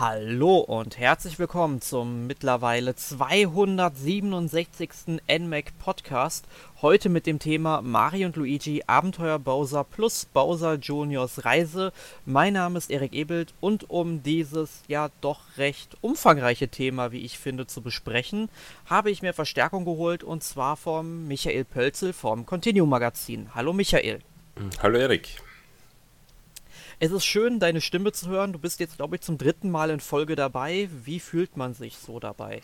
Hallo und herzlich willkommen zum mittlerweile 267. NMAC Podcast. Heute mit dem Thema Mario und Luigi Abenteuer Bowser plus Bowser Juniors Reise. Mein Name ist Erik Ebelt und um dieses ja doch recht umfangreiche Thema, wie ich finde, zu besprechen, habe ich mir Verstärkung geholt und zwar vom Michael Pölzel vom Continuum Magazin. Hallo Michael. Hallo Erik. Es ist schön, deine Stimme zu hören. Du bist jetzt, glaube ich, zum dritten Mal in Folge dabei. Wie fühlt man sich so dabei?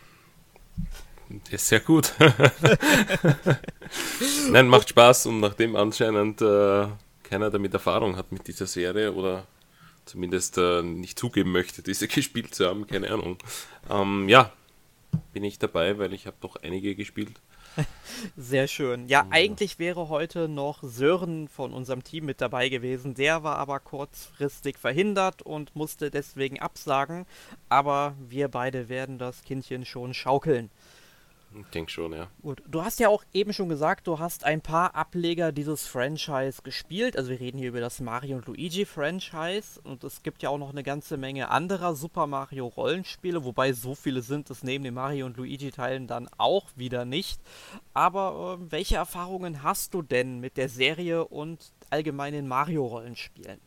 Ist sehr gut. Nein, macht Spaß und nachdem anscheinend äh, keiner damit Erfahrung hat mit dieser Serie oder zumindest äh, nicht zugeben möchte, diese gespielt zu haben, keine Ahnung. Ähm, ja, bin ich dabei, weil ich habe doch einige gespielt. Sehr schön. Ja, eigentlich wäre heute noch Sören von unserem Team mit dabei gewesen. Der war aber kurzfristig verhindert und musste deswegen absagen. Aber wir beide werden das Kindchen schon schaukeln. Ich denke schon, ja. Gut, du hast ja auch eben schon gesagt, du hast ein paar Ableger dieses Franchise gespielt. Also wir reden hier über das Mario und Luigi Franchise und es gibt ja auch noch eine ganze Menge anderer Super Mario Rollenspiele, wobei so viele sind es neben den Mario und Luigi Teilen dann auch wieder nicht. Aber äh, welche Erfahrungen hast du denn mit der Serie und allgemeinen Mario Rollenspielen?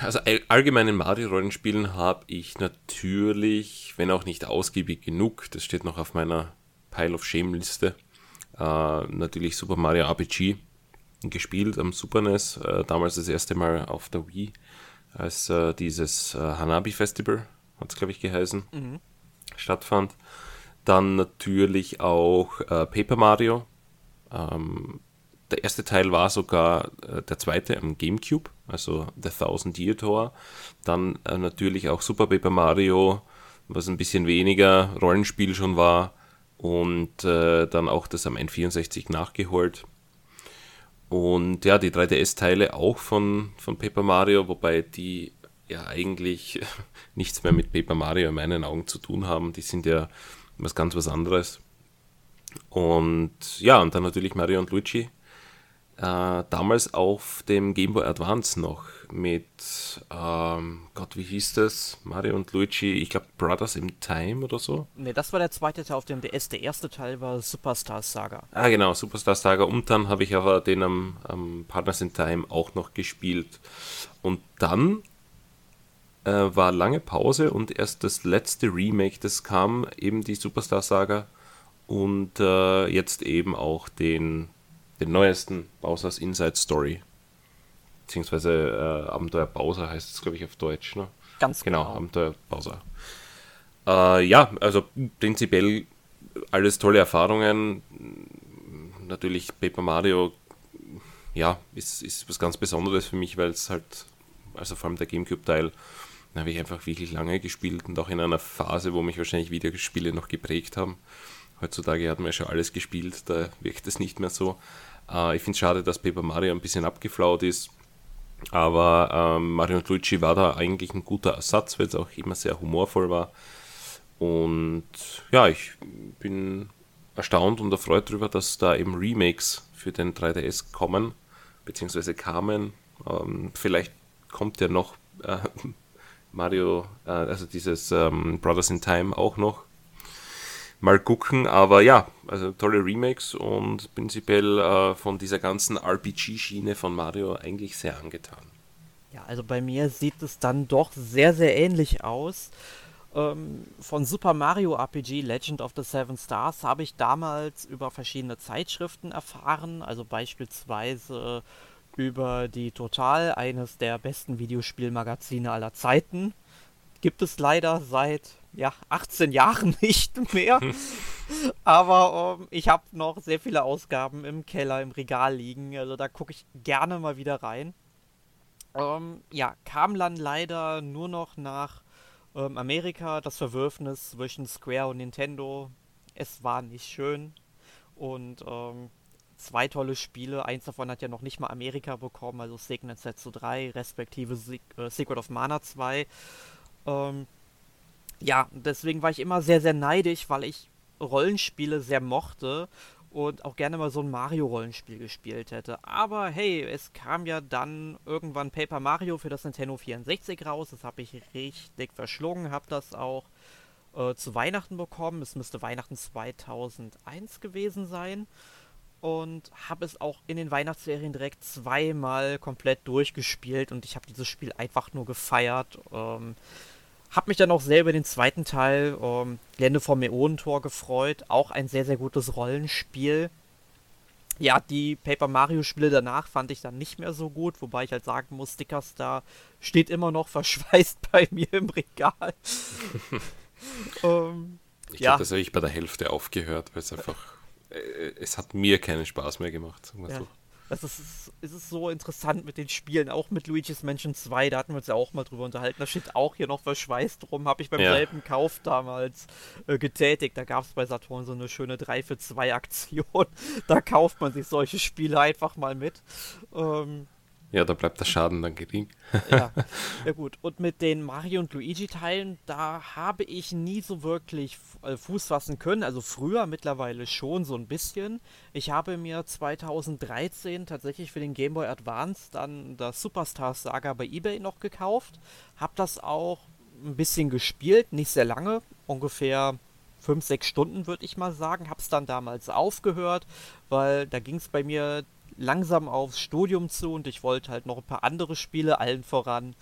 Also allgemein in Mario-Rollenspielen habe ich natürlich, wenn auch nicht ausgiebig genug, das steht noch auf meiner Pile of Shame-Liste, äh, natürlich Super Mario RPG gespielt am Super NES, äh, damals das erste Mal auf der Wii, als äh, dieses äh, Hanabi Festival, hat es glaube ich geheißen, mhm. stattfand. Dann natürlich auch äh, Paper Mario. Ähm, der erste Teil war sogar äh, der zweite am GameCube, also The Thousand Year Tour. Dann äh, natürlich auch Super Paper Mario, was ein bisschen weniger Rollenspiel schon war. Und äh, dann auch das am N64 nachgeholt. Und ja, die 3DS-Teile auch von, von Paper Mario, wobei die ja eigentlich nichts mehr mit Paper Mario in meinen Augen zu tun haben. Die sind ja was ganz was anderes. Und ja, und dann natürlich Mario und Luigi äh, damals auf dem Game Boy Advance noch mit, ähm, Gott, wie hieß das? Mario und Luigi, ich glaube Brothers in Time oder so. Ne, das war der zweite Teil auf dem DS. Der erste Teil war Superstar Saga. Ah, genau, Superstar Saga. Und dann habe ich aber den am, am Partners in Time auch noch gespielt. Und dann äh, war lange Pause und erst das letzte Remake, das kam, eben die Superstar Saga. Und äh, jetzt eben auch den den neuesten Bowser's Inside Story. Beziehungsweise äh, Abenteuer Bowser heißt es, glaube ich, auf Deutsch. Ne? Ganz genau. Genau, Abenteuer Bowser. Äh, ja, also prinzipiell alles tolle Erfahrungen. Natürlich Paper Mario, ja, ist, ist was ganz Besonderes für mich, weil es halt, also vor allem der Gamecube-Teil, habe ich einfach wirklich lange gespielt und auch in einer Phase, wo mich wahrscheinlich Videospiele noch geprägt haben. Heutzutage hat man ja schon alles gespielt, da wirkt es nicht mehr so. Äh, ich finde es schade, dass Paper Mario ein bisschen abgeflaut ist. Aber ähm, Mario und Luigi war da eigentlich ein guter Ersatz, weil es auch immer sehr humorvoll war. Und ja, ich bin erstaunt und erfreut darüber, dass da eben Remakes für den 3DS kommen, beziehungsweise kamen. Ähm, vielleicht kommt ja noch äh, Mario, äh, also dieses ähm, Brothers in Time auch noch mal gucken. Aber ja, also tolle Remakes und prinzipiell äh, von dieser ganzen RPG-Schiene von Mario eigentlich sehr angetan. Ja, also bei mir sieht es dann doch sehr, sehr ähnlich aus. Ähm, von Super Mario RPG Legend of the Seven Stars habe ich damals über verschiedene Zeitschriften erfahren, also beispielsweise über die Total, eines der besten Videospielmagazine aller Zeiten. Gibt es leider seit ja, 18 Jahren nicht mehr. Aber ähm, ich habe noch sehr viele Ausgaben im Keller, im Regal liegen. Also da gucke ich gerne mal wieder rein. Ähm, ja, kam dann leider nur noch nach ähm, Amerika das Verwürfnis zwischen Square und Nintendo. Es war nicht schön. Und ähm, zwei tolle Spiele. Eins davon hat ja noch nicht mal Amerika bekommen, also Signet Setsu 3, respektive Se äh, Secret of Mana 2. Ähm, ja, deswegen war ich immer sehr, sehr neidisch, weil ich Rollenspiele sehr mochte und auch gerne mal so ein Mario-Rollenspiel gespielt hätte. Aber hey, es kam ja dann irgendwann Paper Mario für das Nintendo 64 raus. Das habe ich richtig verschlungen, habe das auch äh, zu Weihnachten bekommen. Es müsste Weihnachten 2001 gewesen sein. Und habe es auch in den Weihnachtsserien direkt zweimal komplett durchgespielt und ich habe dieses Spiel einfach nur gefeiert. Ähm, hab mich dann auch sehr über den zweiten Teil, ähm, Gelände vom Meonentor, gefreut. Auch ein sehr, sehr gutes Rollenspiel. Ja, die Paper Mario-Spiele danach fand ich dann nicht mehr so gut, wobei ich halt sagen muss, Sticker Star steht immer noch verschweißt bei mir im Regal. ähm, ich ja. glaube, das habe ich bei der Hälfte aufgehört, weil es einfach, äh, es hat mir keinen Spaß mehr gemacht, sagen wir ja. so. Also es ist, es ist so interessant mit den Spielen, auch mit Luigi's Mansion 2, da hatten wir uns ja auch mal drüber unterhalten. Da steht auch hier noch verschweißt drum, habe ich beim ja. selben Kauf damals äh, getätigt. Da gab es bei Saturn so eine schöne 3 für 2 Aktion. Da kauft man sich solche Spiele einfach mal mit. Ähm, ja, da bleibt der Schaden dann gering. ja, ja gut. Und mit den Mario und Luigi-Teilen, da habe ich nie so wirklich äh, Fuß fassen können. Also früher mittlerweile schon so ein bisschen. Ich habe mir 2013 tatsächlich für den Game Boy Advance dann das Superstar Saga bei eBay noch gekauft. Habe das auch ein bisschen gespielt, nicht sehr lange, ungefähr 5, 6 Stunden würde ich mal sagen. Habe es dann damals aufgehört, weil da ging es bei mir langsam aufs Studium zu und ich wollte halt noch ein paar andere Spiele, allen voran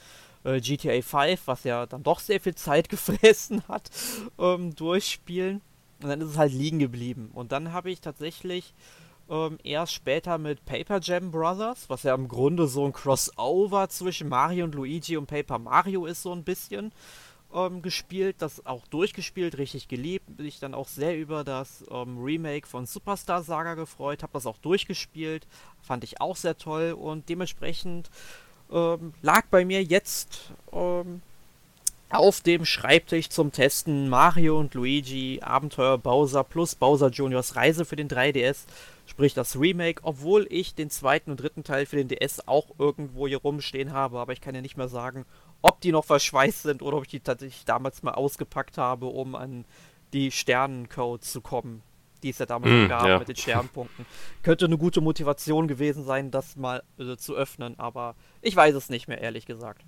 äh, GTA 5, was ja dann doch sehr viel Zeit gefressen hat, ähm, durchspielen. Und dann ist es halt liegen geblieben. Und dann habe ich tatsächlich ähm, erst später mit Paper Jam Brothers, was ja im Grunde so ein Crossover zwischen Mario und Luigi und Paper Mario ist, so ein bisschen ähm, gespielt, das auch durchgespielt, richtig geliebt. Bin ich dann auch sehr über das ähm, Remake von Superstar Saga gefreut, habe das auch durchgespielt, fand ich auch sehr toll und dementsprechend ähm, lag bei mir jetzt ähm, auf dem Schreibtisch zum Testen Mario und Luigi Abenteuer Bowser plus Bowser Juniors Reise für den 3DS, sprich das Remake, obwohl ich den zweiten und dritten Teil für den DS auch irgendwo hier rumstehen habe, aber ich kann ja nicht mehr sagen, ob die noch verschweißt sind oder ob ich die tatsächlich damals mal ausgepackt habe, um an die Sternencodes zu kommen, die es ja damals mm, gab ja. mit den Sternpunkten. Könnte eine gute Motivation gewesen sein, das mal äh, zu öffnen, aber ich weiß es nicht mehr, ehrlich gesagt.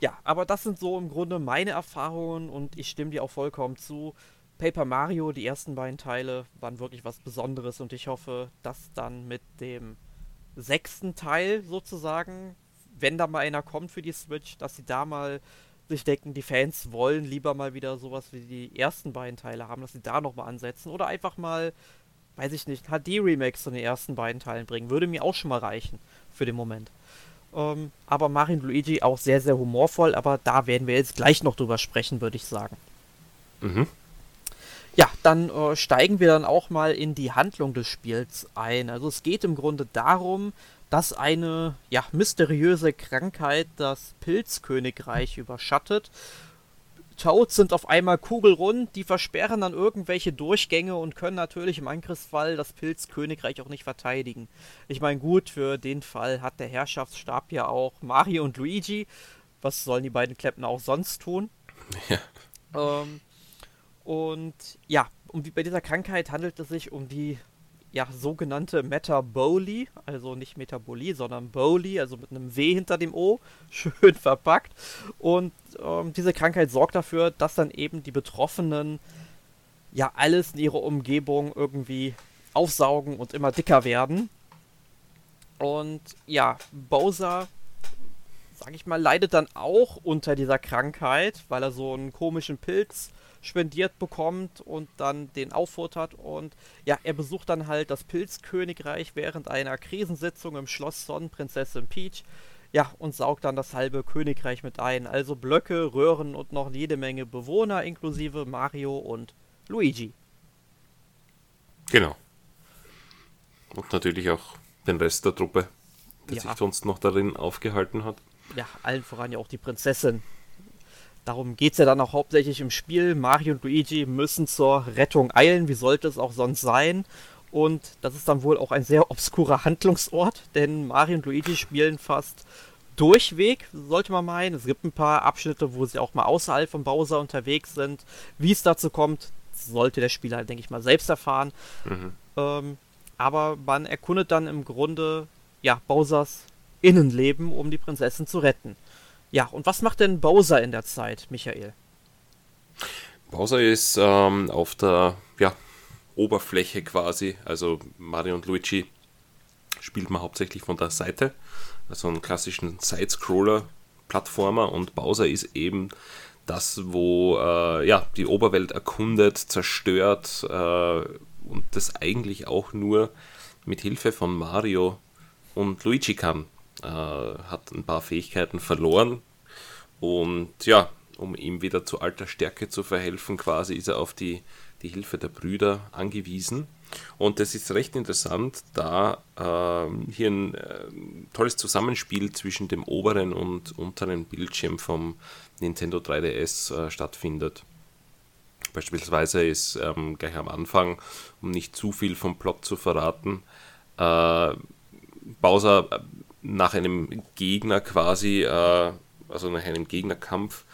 Ja, aber das sind so im Grunde meine Erfahrungen und ich stimme dir auch vollkommen zu. Paper Mario, die ersten beiden Teile, waren wirklich was Besonderes und ich hoffe, dass dann mit dem sechsten Teil sozusagen wenn da mal einer kommt für die Switch, dass sie da mal sich denken, die Fans wollen lieber mal wieder sowas wie die ersten beiden Teile haben, dass sie da nochmal ansetzen oder einfach mal, weiß ich nicht, HD-Remakes von den ersten beiden Teilen bringen. Würde mir auch schon mal reichen für den Moment. Ähm, aber Mario Luigi auch sehr, sehr humorvoll, aber da werden wir jetzt gleich noch drüber sprechen, würde ich sagen. Mhm. Ja, dann äh, steigen wir dann auch mal in die Handlung des Spiels ein. Also es geht im Grunde darum, dass eine ja, mysteriöse Krankheit das Pilzkönigreich überschattet. Toads sind auf einmal kugelrund, die versperren dann irgendwelche Durchgänge und können natürlich im Angriffsfall das Pilzkönigreich auch nicht verteidigen. Ich meine, gut, für den Fall hat der Herrschaftsstab ja auch Mario und Luigi. Was sollen die beiden Kleppen auch sonst tun? Ja. Ähm, und ja, um die, bei dieser Krankheit handelt es sich um die ja, sogenannte Metabolie, also nicht Metabolie, sondern Boli, also mit einem W hinter dem O, schön verpackt. Und ähm, diese Krankheit sorgt dafür, dass dann eben die Betroffenen ja alles in ihrer Umgebung irgendwie aufsaugen und immer dicker werden. Und ja, Bowser, sag ich mal, leidet dann auch unter dieser Krankheit, weil er so einen komischen Pilz spendiert bekommt und dann den auffuttert. Und ja, er besucht dann halt das Pilzkönigreich während einer Krisensitzung im Schloss Sonnenprinzessin Peach. Ja, und saugt dann das halbe Königreich mit ein. Also Blöcke, Röhren und noch jede Menge Bewohner, inklusive Mario und Luigi. Genau. Und natürlich auch den Rest der Truppe, der ja. sich sonst noch darin aufgehalten hat. Ja, allen voran ja auch die Prinzessin, Darum geht es ja dann auch hauptsächlich im Spiel. Mario und Luigi müssen zur Rettung eilen, wie sollte es auch sonst sein. Und das ist dann wohl auch ein sehr obskurer Handlungsort, denn Mario und Luigi spielen fast durchweg, sollte man meinen. Es gibt ein paar Abschnitte, wo sie auch mal außerhalb von Bowser unterwegs sind. Wie es dazu kommt, sollte der Spieler, denke ich mal, selbst erfahren. Mhm. Ähm, aber man erkundet dann im Grunde, ja, Bowsers Innenleben, um die Prinzessin zu retten. Ja, und was macht denn Bowser in der Zeit, Michael? Bowser ist ähm, auf der ja, Oberfläche quasi, also Mario und Luigi spielt man hauptsächlich von der Seite, also einen klassischen Side-Scroller-Plattformer und Bowser ist eben das, wo äh, ja, die Oberwelt erkundet, zerstört äh, und das eigentlich auch nur mit Hilfe von Mario und Luigi kann. Äh, hat ein paar Fähigkeiten verloren und ja, um ihm wieder zu alter Stärke zu verhelfen, quasi ist er auf die, die Hilfe der Brüder angewiesen. Und das ist recht interessant, da äh, hier ein äh, tolles Zusammenspiel zwischen dem oberen und unteren Bildschirm vom Nintendo 3DS äh, stattfindet. Beispielsweise ist ähm, gleich am Anfang, um nicht zu viel vom Plot zu verraten, äh, Bowser äh, nach einem Gegner quasi, äh, also nach einem Gegnerkampf,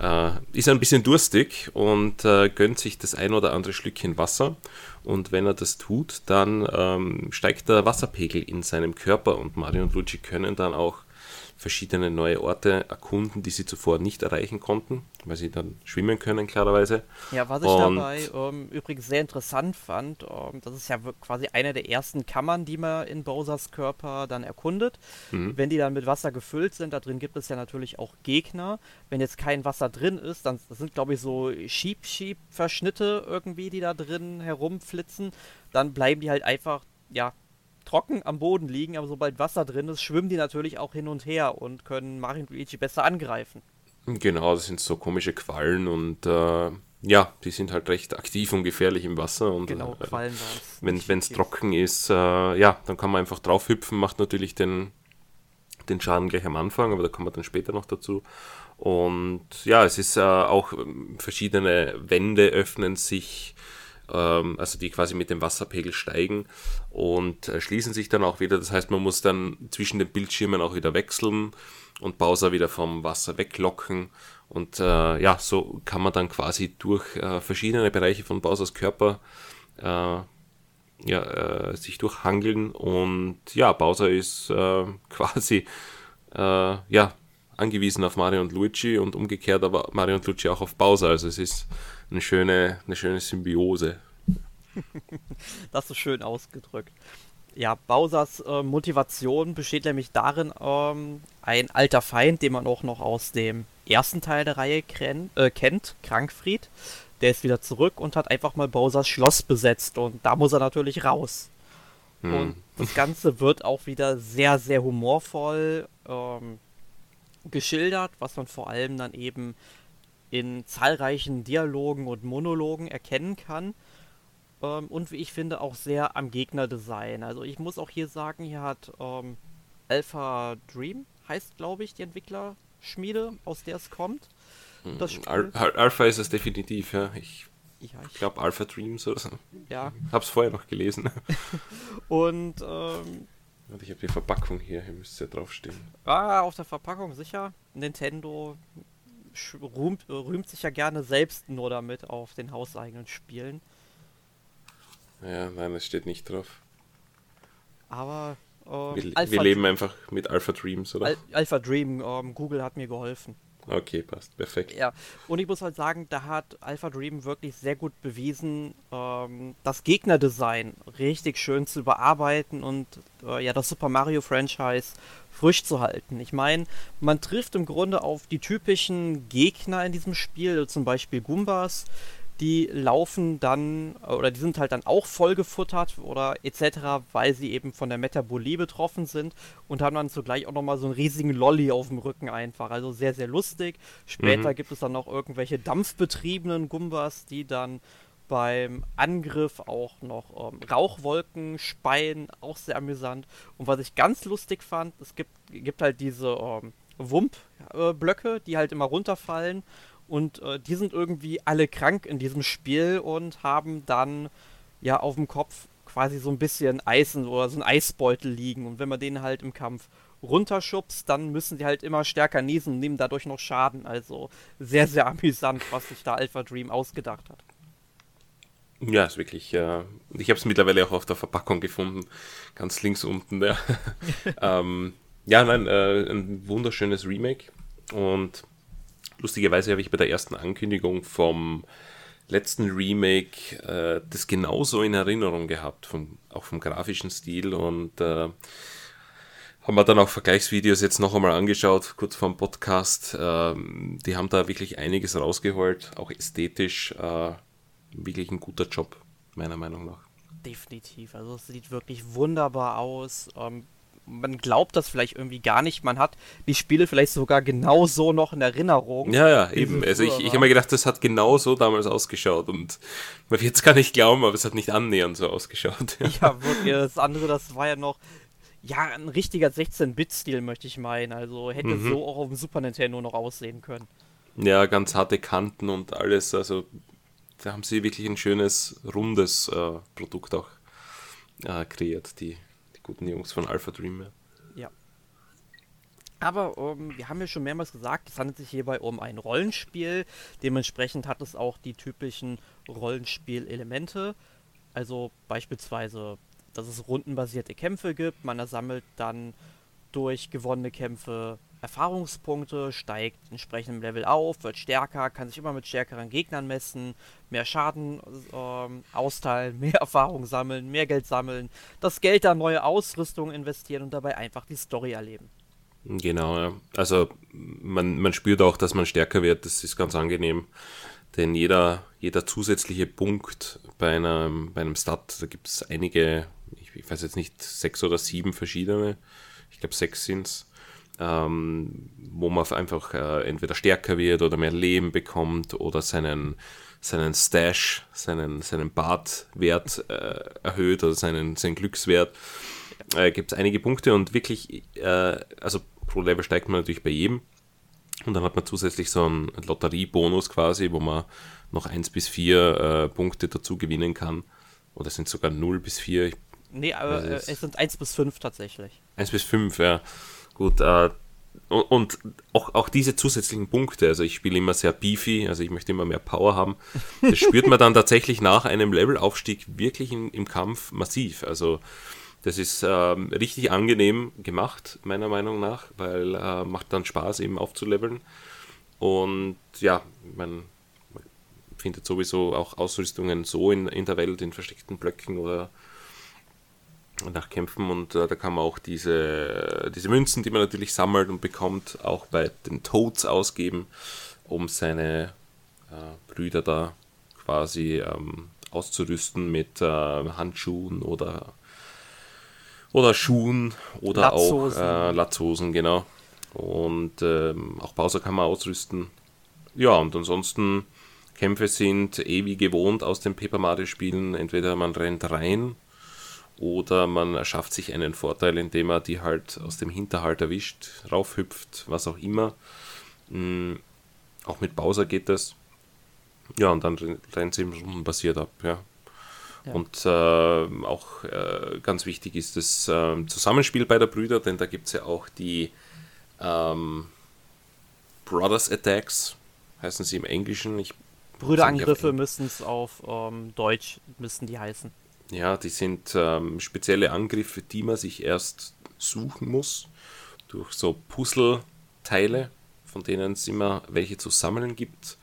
äh, ist ein bisschen durstig und äh, gönnt sich das ein oder andere Schlückchen Wasser. Und wenn er das tut, dann ähm, steigt der Wasserpegel in seinem Körper und Mario und Luigi können dann auch verschiedene neue Orte erkunden, die sie zuvor nicht erreichen konnten, weil sie dann schwimmen können, klarerweise. Ja, was ich und dabei ähm, übrigens sehr interessant fand, ähm, das ist ja quasi eine der ersten Kammern, die man in Bowsers Körper dann erkundet. Mhm. Wenn die dann mit Wasser gefüllt sind, da drin gibt es ja natürlich auch Gegner. Wenn jetzt kein Wasser drin ist, dann das sind, glaube ich, so Schieb-Schieb-Verschnitte irgendwie, die da drin herumflitzen, dann bleiben die halt einfach, ja, trocken am Boden liegen, aber sobald Wasser drin ist, schwimmen die natürlich auch hin und her und können Mario und Luigi besser angreifen. Genau, das sind so komische Quallen und äh, ja, die sind halt recht aktiv und gefährlich im Wasser. Und, genau, äh, Quallen waren Wenn es trocken ist, äh, ja, dann kann man einfach drauf hüpfen, macht natürlich den, den Schaden gleich am Anfang, aber da kommen wir dann später noch dazu. Und ja, es ist äh, auch ähm, verschiedene Wände öffnen sich also die quasi mit dem Wasserpegel steigen und äh, schließen sich dann auch wieder. Das heißt, man muss dann zwischen den Bildschirmen auch wieder wechseln und Bowser wieder vom Wasser weglocken. Und äh, ja, so kann man dann quasi durch äh, verschiedene Bereiche von Bowsers Körper äh, ja, äh, sich durchhangeln. Und ja, Bowser ist äh, quasi ja, angewiesen auf Mario und Luigi und umgekehrt aber Mario und Luigi auch auf Bowser. Also es ist eine schöne, eine schöne Symbiose. das ist schön ausgedrückt. Ja, Bowsers äh, Motivation besteht nämlich darin, ähm, ein alter Feind, den man auch noch aus dem ersten Teil der Reihe äh, kennt, Krankfried, der ist wieder zurück und hat einfach mal Bowsers Schloss besetzt und da muss er natürlich raus. Hm. Und das Ganze wird auch wieder sehr, sehr humorvoll ähm, geschildert, was man vor allem dann eben in zahlreichen Dialogen und Monologen erkennen kann. Ähm, und wie ich finde, auch sehr am Gegnerdesign. Also ich muss auch hier sagen, hier hat ähm, Alpha Dream, heißt glaube ich, die Entwicklerschmiede, aus der es kommt. Hm, das Al Al Alpha ist es definitiv, ja. Ich, ja, ich glaube Alpha Dreams oder so. Ja. Hab's vorher noch gelesen. und ähm, ich habe die Verpackung hier, hier müsste ja draufstehen. Ah, auf der Verpackung sicher. Nintendo rühmt, rühmt sich ja gerne selbst nur damit auf den hauseigenen Spielen. Ja, nein, es steht nicht drauf. Aber äh, wir, wir, leben einfach mit Alpha Dreams, oder? Al Alpha Dream, ähm, Google hat mir geholfen. Okay, passt, perfekt. Ja, und ich muss halt sagen, da hat Alpha Dream wirklich sehr gut bewiesen, ähm, das Gegnerdesign richtig schön zu überarbeiten und äh, ja, das Super Mario Franchise frisch zu halten. Ich meine, man trifft im Grunde auf die typischen Gegner in diesem Spiel, zum Beispiel Goombas, die laufen dann, oder die sind halt dann auch vollgefuttert oder etc., weil sie eben von der Metabolie betroffen sind und haben dann zugleich auch nochmal so einen riesigen Lolly auf dem Rücken einfach. Also sehr, sehr lustig. Später mhm. gibt es dann noch irgendwelche dampfbetriebenen Gumbas, die dann beim Angriff auch noch ähm, Rauchwolken speien, auch sehr amüsant. Und was ich ganz lustig fand, es gibt, gibt halt diese ähm, Wump-Blöcke, äh, die halt immer runterfallen und äh, die sind irgendwie alle krank in diesem Spiel und haben dann ja auf dem Kopf quasi so ein bisschen Eisen oder so ein Eisbeutel liegen. Und wenn man den halt im Kampf runterschubst, dann müssen die halt immer stärker niesen und nehmen dadurch noch Schaden. Also sehr, sehr amüsant, was sich da Alpha Dream ausgedacht hat. Ja, ist wirklich. Äh, ich habe es mittlerweile auch auf der Verpackung gefunden, ganz links unten. Ja, ähm, ja nein, äh, ein wunderschönes Remake. Und lustigerweise habe ich bei der ersten Ankündigung vom letzten Remake äh, das genauso in Erinnerung gehabt, vom, auch vom grafischen Stil und äh, haben wir dann auch Vergleichsvideos jetzt noch einmal angeschaut, kurz vor dem Podcast. Ähm, die haben da wirklich einiges rausgeholt, auch ästhetisch. Äh, wirklich ein guter Job, meiner Meinung nach. Definitiv. Also es sieht wirklich wunderbar aus. Ähm, man glaubt das vielleicht irgendwie gar nicht. Man hat die Spiele vielleicht sogar genauso noch in Erinnerung. Ja, ja, eben. Also ich, ich habe mir gedacht, das hat genau so damals ausgeschaut und man wird es gar nicht glauben, aber es hat nicht annähernd so ausgeschaut. Ja, ja wirklich. Das andere, das war ja noch ja, ein richtiger 16-Bit-Stil, möchte ich meinen. Also hätte mhm. so auch auf dem Super Nintendo noch aussehen können. Ja, ganz harte Kanten und alles. Also da haben sie wirklich ein schönes, rundes äh, Produkt auch äh, kreiert, die guten Jungs von Alpha Dream. Ja. Aber um, ähm, wir haben ja schon mehrmals gesagt, es handelt sich hierbei um ein Rollenspiel. Dementsprechend hat es auch die typischen Rollenspielelemente. Also beispielsweise dass es rundenbasierte Kämpfe gibt. Man sammelt dann durch gewonnene Kämpfe Erfahrungspunkte, steigt entsprechend im Level auf, wird stärker, kann sich immer mit stärkeren Gegnern messen, mehr Schaden ähm, austeilen, mehr Erfahrung sammeln, mehr Geld sammeln, das Geld dann neue Ausrüstung investieren und dabei einfach die Story erleben. Genau, ja. Also man, man spürt auch, dass man stärker wird, das ist ganz angenehm. Denn jeder, jeder zusätzliche Punkt bei einem, bei einem Stat, da gibt es einige ich, ich, weiß jetzt nicht, sechs oder sieben verschiedene, ich glaube sechs sind es, ähm, wo man einfach äh, entweder stärker wird oder mehr Leben bekommt oder seinen, seinen Stash, seinen, seinen Bartwert äh, erhöht oder seinen, seinen Glückswert. Äh, Gibt es einige Punkte und wirklich, äh, also pro Level steigt man natürlich bei jedem. Und dann hat man zusätzlich so einen Lotteriebonus quasi, wo man noch 1 bis 4 äh, Punkte dazu gewinnen kann. Oder sind sogar 0 bis 4, ich Nee, aber äh, es sind 1 bis 5 tatsächlich. 1 bis 5, ja. Gut, äh, und, und auch, auch diese zusätzlichen Punkte, also ich spiele immer sehr beefy, also ich möchte immer mehr Power haben. Das spürt man dann tatsächlich nach einem Levelaufstieg wirklich in, im Kampf massiv. Also das ist ähm, richtig angenehm gemacht, meiner Meinung nach, weil äh, macht dann Spaß eben aufzuleveln. Und ja, man, findet sowieso auch Ausrüstungen so in, in der Welt, in versteckten Blöcken oder nach Kämpfen und äh, da kann man auch diese, diese Münzen, die man natürlich sammelt und bekommt, auch bei den Toads ausgeben, um seine äh, Brüder da quasi ähm, auszurüsten mit äh, Handschuhen oder, oder Schuhen oder Latzhosen. auch äh, Latzhosen, genau. Und ähm, auch Bowser kann man ausrüsten. Ja, und ansonsten Kämpfe sind eh wie gewohnt aus den Paper Mario Spielen. Entweder man rennt rein oder man erschafft sich einen Vorteil, indem er die halt aus dem Hinterhalt erwischt, raufhüpft, was auch immer. Mhm. Auch mit Bowser geht das. Ja, und dann rennt sie im rundenbasiert ab, ja. ja. Und äh, auch äh, ganz wichtig ist das äh, Zusammenspiel bei der Brüder, denn da gibt es ja auch die ähm, Brothers Attacks, heißen sie im Englischen. Ich Brüderangriffe müssen es auf ähm, Deutsch müssten die heißen. Ja, die sind ähm, spezielle Angriffe, die man sich erst suchen muss durch so Puzzleteile, von denen es immer welche zu sammeln gibt.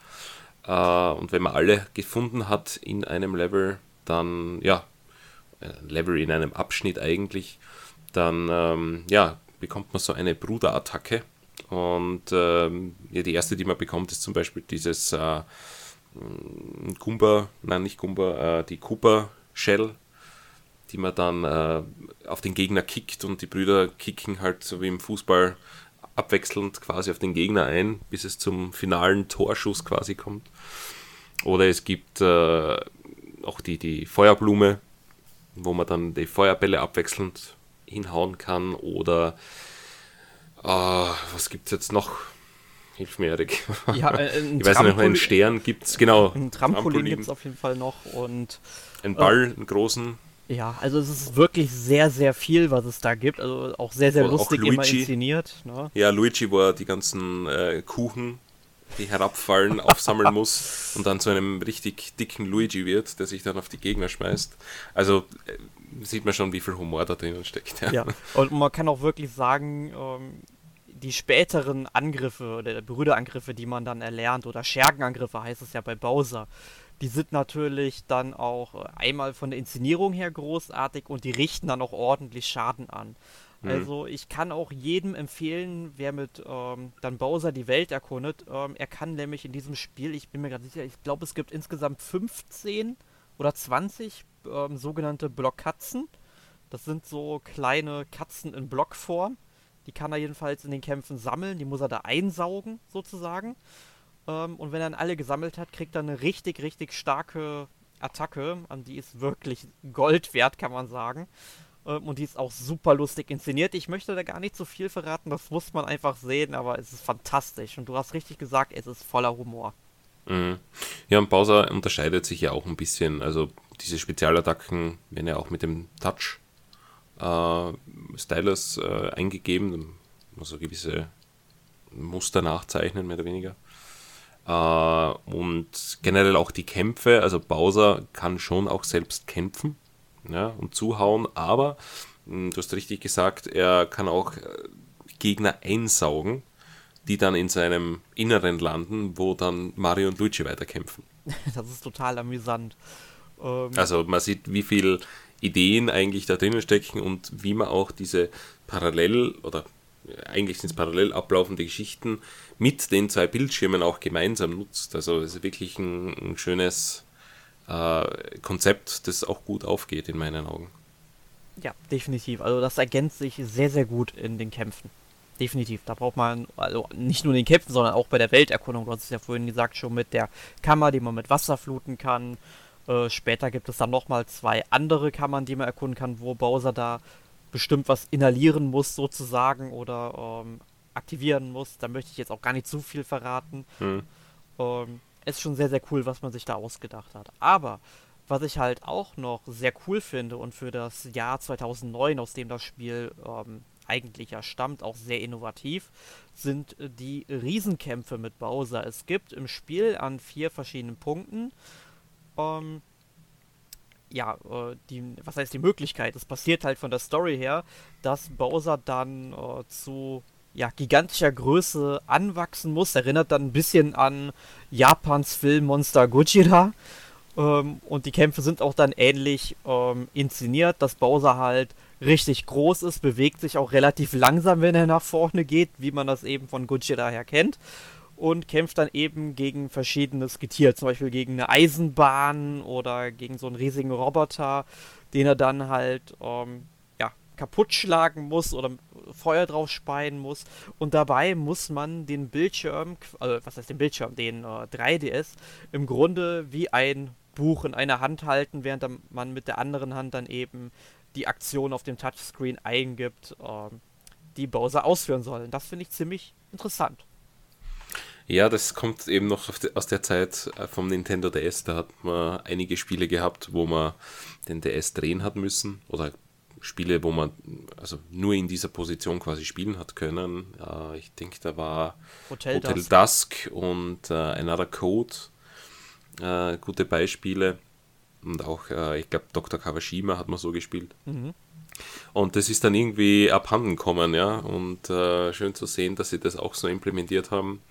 Äh, und wenn man alle gefunden hat in einem Level, dann, ja, ein Level in einem Abschnitt eigentlich, dann, ähm, ja, bekommt man so eine Bruderattacke. Und ähm, ja, die erste, die man bekommt, ist zum Beispiel dieses äh, Kumba, nein, nicht Kumba, äh, die Cooper Shell, die man dann äh, auf den Gegner kickt und die Brüder kicken halt so wie im Fußball abwechselnd quasi auf den Gegner ein, bis es zum finalen Torschuss quasi kommt. Oder es gibt äh, auch die, die Feuerblume, wo man dann die Feuerbälle abwechselnd hinhauen kann. Oder äh, was gibt es jetzt noch? Hilf mir, Erik. Ja, äh, ich weiß nicht, einen Stern gibt es, genau. Ein Trampolin, Trampolin. gibt es auf jeden Fall noch. Und, ein Ball, äh, einen großen. Ja, also es ist wirklich sehr, sehr viel, was es da gibt. Also auch sehr, sehr lustig immer inszeniert. Ne? Ja, Luigi, wo er die ganzen äh, Kuchen die herabfallen, aufsammeln muss und dann zu einem richtig dicken Luigi wird, der sich dann auf die Gegner schmeißt. Also äh, sieht man schon, wie viel Humor da drinnen steckt. Ja, ja. und man kann auch wirklich sagen, ähm, die späteren Angriffe oder Brüderangriffe, die man dann erlernt, oder Schergenangriffe heißt es ja bei Bowser, die sind natürlich dann auch einmal von der Inszenierung her großartig und die richten dann auch ordentlich Schaden an. Mhm. Also ich kann auch jedem empfehlen, wer mit ähm, dann Bowser die Welt erkundet, ähm, er kann nämlich in diesem Spiel, ich bin mir gerade sicher, ich glaube es gibt insgesamt 15 oder 20 ähm, sogenannte Blockkatzen. Das sind so kleine Katzen in Blockform. Die kann er jedenfalls in den Kämpfen sammeln, die muss er da einsaugen sozusagen. Ähm, und wenn er dann alle gesammelt hat, kriegt er eine richtig, richtig starke Attacke. An die ist wirklich Gold wert, kann man sagen. Ähm, und die ist auch super lustig inszeniert. Ich möchte da gar nicht so viel verraten, das muss man einfach sehen, aber es ist fantastisch. Und du hast richtig gesagt, es ist voller Humor. Mhm. Ja, und Bowser unterscheidet sich ja auch ein bisschen. Also diese Spezialattacken werden ja auch mit dem Touch äh, Stylus äh, eingegeben, also gewisse Muster nachzeichnen, mehr oder weniger. Äh, und generell auch die Kämpfe, also Bowser kann schon auch selbst kämpfen ja, und zuhauen, aber hm, du hast richtig gesagt, er kann auch äh, Gegner einsaugen, die dann in seinem Inneren landen, wo dann Mario und Luigi weiterkämpfen. Das ist total amüsant. Ähm also man sieht, wie viel Ideen eigentlich da drinnen stecken und wie man auch diese parallel oder eigentlich sind es parallel ablaufende Geschichten mit den zwei Bildschirmen auch gemeinsam nutzt. Also es ist wirklich ein, ein schönes äh, Konzept, das auch gut aufgeht in meinen Augen. Ja, definitiv. Also das ergänzt sich sehr, sehr gut in den Kämpfen. Definitiv. Da braucht man also nicht nur in den Kämpfen, sondern auch bei der Welterkundung. Du hast es ja vorhin gesagt, schon mit der Kammer, die man mit Wasser fluten kann äh, später gibt es dann nochmal zwei andere Kammern, die man erkunden kann, wo Bowser da bestimmt was inhalieren muss, sozusagen, oder ähm, aktivieren muss. Da möchte ich jetzt auch gar nicht zu viel verraten. Hm. Ähm, ist schon sehr, sehr cool, was man sich da ausgedacht hat. Aber was ich halt auch noch sehr cool finde und für das Jahr 2009, aus dem das Spiel ähm, eigentlich ja stammt, auch sehr innovativ, sind die Riesenkämpfe mit Bowser. Es gibt im Spiel an vier verschiedenen Punkten ähm, ja, äh, die, was heißt die Möglichkeit? Es passiert halt von der Story her, dass Bowser dann äh, zu ja, gigantischer Größe anwachsen muss. Erinnert dann ein bisschen an Japans Film Monster Gojira. Ähm, und die Kämpfe sind auch dann ähnlich ähm, inszeniert, dass Bowser halt richtig groß ist, bewegt sich auch relativ langsam, wenn er nach vorne geht, wie man das eben von Gojira her kennt und kämpft dann eben gegen verschiedenes Getier, zum Beispiel gegen eine Eisenbahn oder gegen so einen riesigen Roboter, den er dann halt ähm, ja, kaputt schlagen muss oder Feuer drauf speien muss. Und dabei muss man den Bildschirm, also was heißt den Bildschirm, den äh, 3DS, im Grunde wie ein Buch in einer Hand halten, während man mit der anderen Hand dann eben die Aktion auf dem Touchscreen eingibt, äh, die Bowser ausführen sollen. Das finde ich ziemlich interessant. Ja, das kommt eben noch aus der Zeit äh, vom Nintendo DS. Da hat man einige Spiele gehabt, wo man den DS drehen hat müssen. Oder Spiele, wo man also nur in dieser Position quasi spielen hat können. Äh, ich denke, da war Hotel, Hotel Dusk. Dusk, und äh, Another Code äh, gute Beispiele. Und auch, äh, ich glaube, Dr. Kawashima hat man so gespielt. Mhm. Und das ist dann irgendwie abhanden gekommen, ja. Und äh, schön zu sehen, dass sie das auch so implementiert haben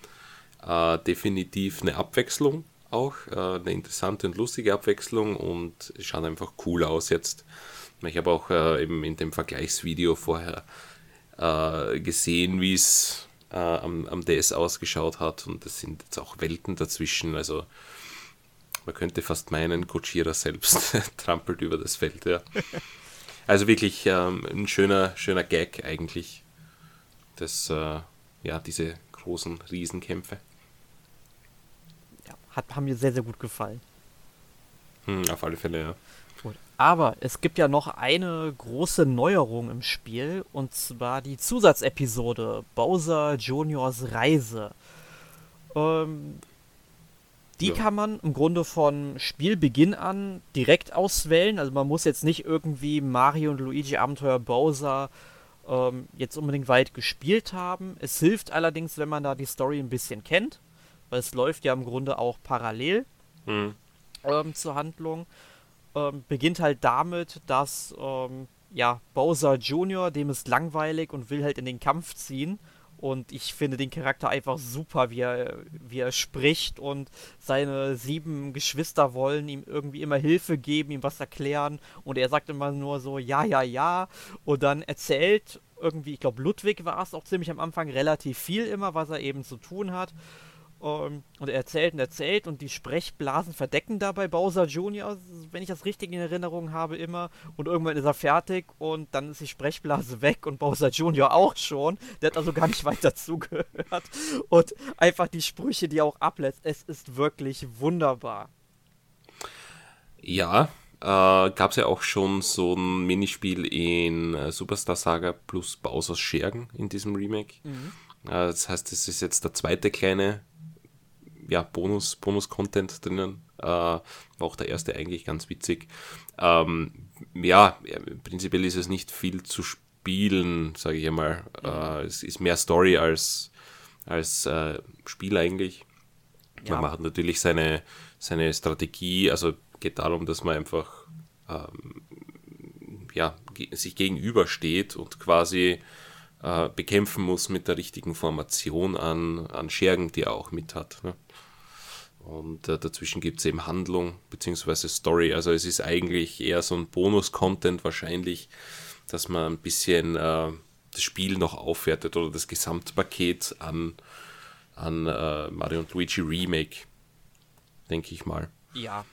äh, definitiv eine Abwechslung auch, äh, eine interessante und lustige Abwechslung und schaut einfach cool aus jetzt. Ich habe auch äh, eben in dem Vergleichsvideo vorher äh, gesehen, wie es äh, am, am DS ausgeschaut hat und es sind jetzt auch Welten dazwischen. Also man könnte fast meinen, Gojira selbst trampelt über das Feld. Ja. Also wirklich ähm, ein schöner, schöner Gag eigentlich. Das, äh, ja, diese großen Riesenkämpfe hat, haben mir sehr, sehr gut gefallen. Hm, auf alle Fälle, ja. Gut. Aber es gibt ja noch eine große Neuerung im Spiel und zwar die Zusatzepisode Bowser Juniors Reise. Ähm, die ja. kann man im Grunde von Spielbeginn an direkt auswählen. Also man muss jetzt nicht irgendwie Mario und Luigi Abenteuer Bowser ähm, jetzt unbedingt weit gespielt haben. Es hilft allerdings, wenn man da die Story ein bisschen kennt weil es läuft ja im Grunde auch parallel Mhm. ähm, zur Handlung. Ähm, beginnt halt damit, dass ähm, ja, Bowser Jr., dem ist langweilig und will halt in den Kampf ziehen. Und ich finde den Charakter einfach super, wie er, wie er spricht und seine sieben Geschwister wollen ihm irgendwie immer Hilfe geben, ihm was erklären. Und er sagt immer nur so, ja, ja, ja. Und dann erzählt irgendwie, ich glaube, Ludwig war es auch ziemlich am Anfang relativ viel immer, was er eben zu tun hat. Ähm, und er erzählt und erzählt und die Sprechblasen verdecken dabei Bowser Jr., wenn ich das richtig in Erinnerung habe, immer. Und irgendwann ist er fertig und dann ist die Sprechblase weg und Bowser Jr. auch schon. Der hat also gar nicht weiter zugehört. Und einfach die Sprüche, die er auch ablässt. Es ist wirklich wunderbar. Ja, äh, gab es ja auch schon so ein Minispiel in äh, Superstar Saga plus Bowser's Schergen in diesem Remake. Äh, das heißt, es ist jetzt der zweite kleine ja, Bonus, Bonus-Content drinnen. Äh, war auch der erste eigentlich ganz witzig. Ähm, ja, prinzipiell ist es nicht viel zu spielen, sage ich einmal. Äh, es ist mehr Story als, als äh, Spiel eigentlich. Ja. Man macht natürlich seine, seine Strategie, also geht darum, dass man einfach ähm, ja, sich gegenübersteht und quasi äh, bekämpfen muss mit der richtigen Formation an, an Schergen, die er auch mit hat. Ne? Und äh, dazwischen gibt es eben Handlung bzw. Story. Also es ist eigentlich eher so ein Bonus-Content wahrscheinlich, dass man ein bisschen äh, das Spiel noch aufwertet oder das Gesamtpaket an, an äh, Mario und Luigi Remake, denke ich mal. Ja.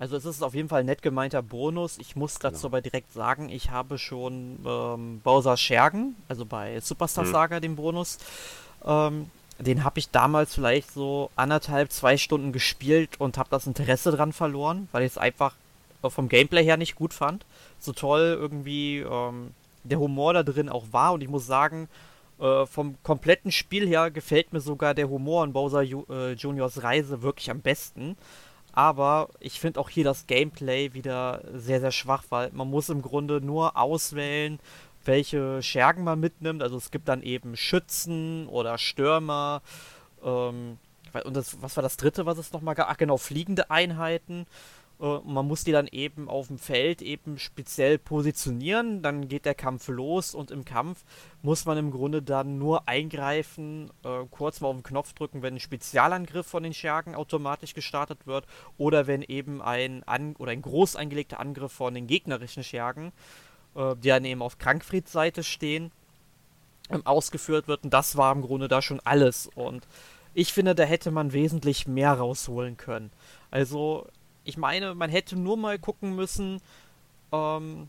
Also es ist auf jeden Fall ein nett gemeinter Bonus. Ich muss dazu Genau. aber direkt sagen, ich habe schon ähm, Bowser Schergen, also bei Superstar Mhm. Saga den Bonus, ähm, den habe ich damals vielleicht so anderthalb, zwei Stunden gespielt und habe das Interesse dran verloren, weil ich es einfach äh, vom Gameplay her nicht gut fand. So toll irgendwie ähm, der Humor da drin auch war und ich muss sagen, äh, vom kompletten Spiel her gefällt mir sogar der Humor in Bowser Ju äh, Juniors Reise wirklich am besten. Aber ich finde auch hier das Gameplay wieder sehr, sehr schwach, weil man muss im Grunde nur auswählen, welche Schergen man mitnimmt. Also es gibt dann eben Schützen oder Stürmer. Ähm, und das, was war das dritte, was es nochmal gab? Ach genau, fliegende Einheiten. Äh, man muss die dann eben auf dem Feld eben speziell positionieren. Dann geht der Kampf los und im Kampf muss man im Grunde dann nur eingreifen, äh, kurz mal auf den Knopf drücken, wenn ein Spezialangriff von den Schergen automatisch gestartet wird oder wenn eben ein an oder ein groß angelegter Angriff von den gegnerischen Schergen, äh, die dann eben auf Krankfrieds Seite stehen, ähm, ausgeführt wird. Und das war im Grunde da schon alles. Und ich finde, da hätte man wesentlich mehr rausholen können. Also, ich meine, man hätte nur mal gucken müssen, ähm,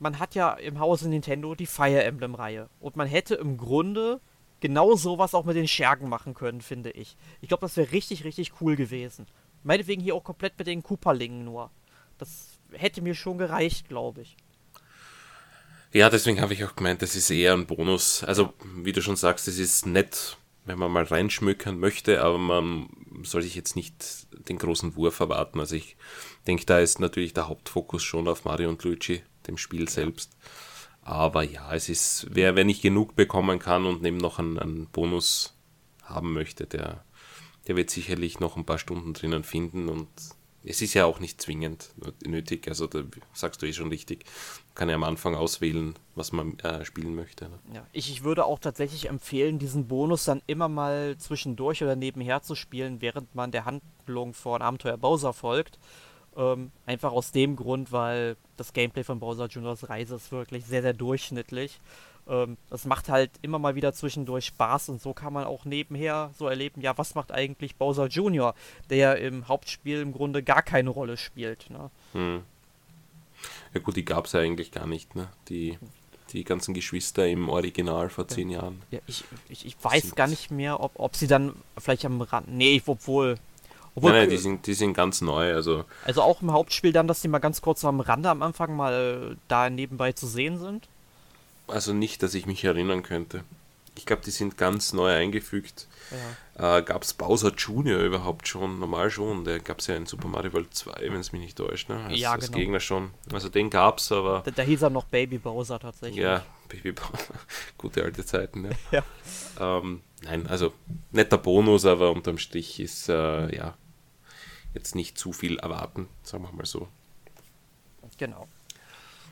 man hat ja im Hause Nintendo die Fire Emblem-Reihe. Und man hätte im Grunde genau sowas auch mit den Schergen machen können, finde ich. Ich glaube, das wäre richtig, richtig cool gewesen. Meinetwegen hier auch komplett mit den Kooperlingen nur. Das hätte mir schon gereicht, glaube ich. Ja, deswegen habe ich auch gemeint, das ist eher ein Bonus. Also, wie du schon sagst, es ist nett, wenn man mal reinschmökern möchte, aber man soll sich jetzt nicht den großen Wurf erwarten. Also ich denke, da ist natürlich der Hauptfokus schon auf Mario und Luigi, dem Spiel selbst. Aber ja, es ist, wer, wer nicht genug bekommen kann und neben noch einen, einen Bonus haben möchte, der, der wird sicherlich noch ein paar Stunden drinnen finden und es ist ja auch nicht zwingend nötig, also da sagst du eh schon richtig, man kann ja am Anfang auswählen, was man äh, spielen möchte. Ne? Ja, ich, ich würde auch tatsächlich empfehlen, diesen Bonus dann immer mal zwischendurch oder nebenher zu spielen, während man der Handlung von Abenteuer Bowser folgt. Ähm, einfach aus dem Grund, weil das Gameplay von Bowser Juniors Reise ist wirklich sehr, sehr durchschnittlich. Ähm, das macht halt immer mal wieder zwischendurch Spaß und so kann man auch nebenher so erleben, ja, was macht eigentlich Bowser Junior, der im Hauptspiel im Grunde gar keine Rolle spielt. Ne? Hm. Ja gut, die gab es ja eigentlich gar nicht, ne? Die, die ganzen Geschwister im Original vor zehn Jahren. Ja, ich, ich, ich weiß Sind- gar nicht mehr, ob, ob sie dann vielleicht am Rand. Nee, obwohl. obwohl Nein, nein, die sind, die sind ganz neu, also Also auch im Hauptspiel dann, dass die mal ganz kurz am Rande am Anfang mal da nebenbei zu sehen sind. Also nicht, dass ich mich erinnern könnte. Ich glaube, die sind ganz neu eingefügt. Ja. Äh, gab es Bowser Junior überhaupt schon? Normal schon. Der gab es ja in Super Mario World 2, wenn es mich nicht täuscht. Ne? Als, ja, als genau. Gegner schon. Also den gab es, aber. Da, da, hieß er noch Baby Bowser tatsächlich. Ja, Baby Bowser. Gute alte Zeiten, ne? ja. Ähm, nein, also netter Bonus, aber unterm Strich ist äh, ja jetzt nicht zu viel erwarten, sagen wir mal so. Genau.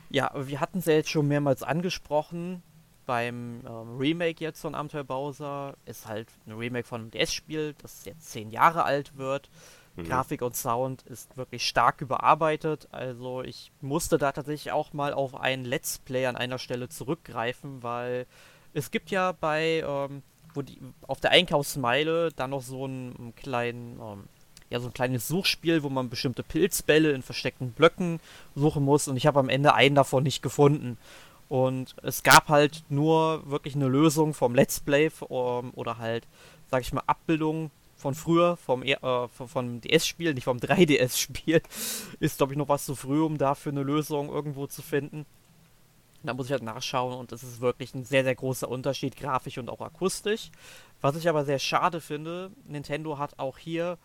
Ja, wir hatten es ja jetzt schon mehrmals angesprochen. Beim ähm, Remake jetzt von Abenteuer Bowser ist halt ein Remake von einem DS-Spiel, das jetzt zehn Jahre alt wird. Mhm. Grafik und Sound ist wirklich stark überarbeitet. Also ich musste da tatsächlich auch mal auf ein Let's Play an einer Stelle zurückgreifen, weil es gibt ja bei ähm, wo die auf der Einkaufsmeile dann noch so einen kleinen ähm, ja, so ein kleines Suchspiel, wo man bestimmte Pilzbälle in versteckten Blöcken suchen muss und ich habe am Ende einen davon nicht gefunden. Und es gab halt nur wirklich eine Lösung vom Let's Play um, oder halt, sag ich mal, Abbildung von früher, vom, äh, vom DS-Spiel, nicht vom 3DS-Spiel. Ist, glaube ich, noch was zu früh, um dafür eine Lösung irgendwo zu finden. Da muss ich halt nachschauen und es ist wirklich ein sehr, sehr großer Unterschied, grafisch und auch akustisch. Was ich aber sehr schade finde, Nintendo hat auch hier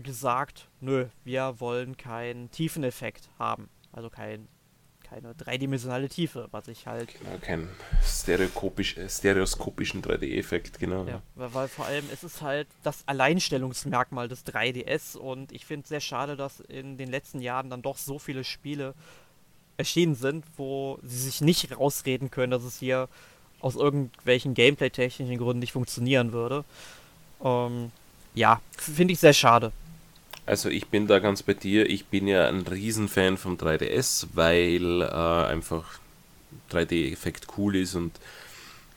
gesagt, nö, wir wollen keinen Tiefeneffekt haben. Also kein, keine dreidimensionale Tiefe, was ich halt. Genau, keinen stereoskopisch, äh, stereoskopischen 3D-Effekt, genau. Ja, weil, weil, vor allem ist es halt das Alleinstellungsmerkmal des 3DS und ich finde es sehr schade, dass in den letzten Jahren dann doch so viele Spiele erschienen sind, wo sie sich nicht rausreden können, dass es hier aus irgendwelchen Gameplay-technischen Gründen nicht funktionieren würde. Ähm, ja, finde ich sehr schade. Also ich bin da ganz bei dir. Ich bin ja ein Riesenfan vom 3DS, weil äh, einfach 3D-Effekt cool ist und,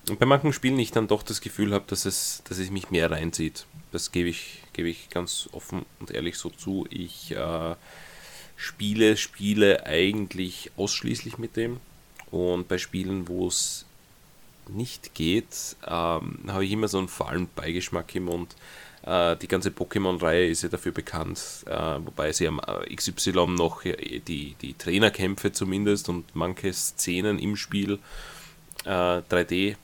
und, bei manchen Spielen ich dann doch das Gefühl habe, dass es, dass es mich mehr reinzieht. Das gebe ich, gebe ich ganz offen und ehrlich so zu. Ich äh, spiele Spiele eigentlich ausschließlich mit dem. Und bei Spielen, wo es nicht geht, ähm, habe ich immer so einen fahlen Beigeschmack im Mund. Äh, die ganze Pokémon-Reihe ist ja dafür bekannt, äh, wobei sie am äh, XY noch die, die Trainerkämpfe zumindest und manche Szenen im Spiel 3D,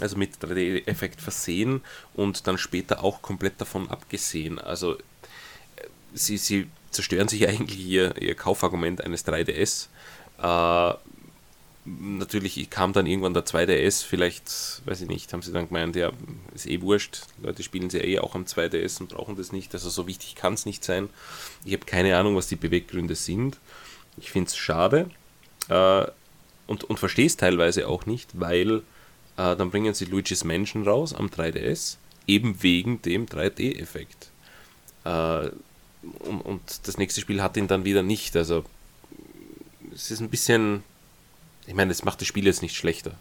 also mit 3D-Effekt versehen und dann später auch komplett davon abgesehen. Also sie, sie zerstören sich eigentlich ihr, ihr Kaufargument eines 3DS. Natürlich kam dann irgendwann der 2DS, vielleicht, weiß ich nicht, haben sie dann gemeint, ja, ist eh wurscht, Leute spielen sie eh auch am 2DS und brauchen das nicht, also so wichtig kann es nicht sein. Ich habe keine Ahnung, was die Beweggründe sind. Ich finde es schade äh, und, und verstehe es teilweise auch nicht, weil äh, dann bringen sie Luigi's Mansion raus am 3DS, eben wegen dem 3D-Effekt. Äh, und, und das nächste Spiel hat ihn dann wieder nicht, also es ist ein bisschen ich meine, das macht das Spiel jetzt nicht schlechter.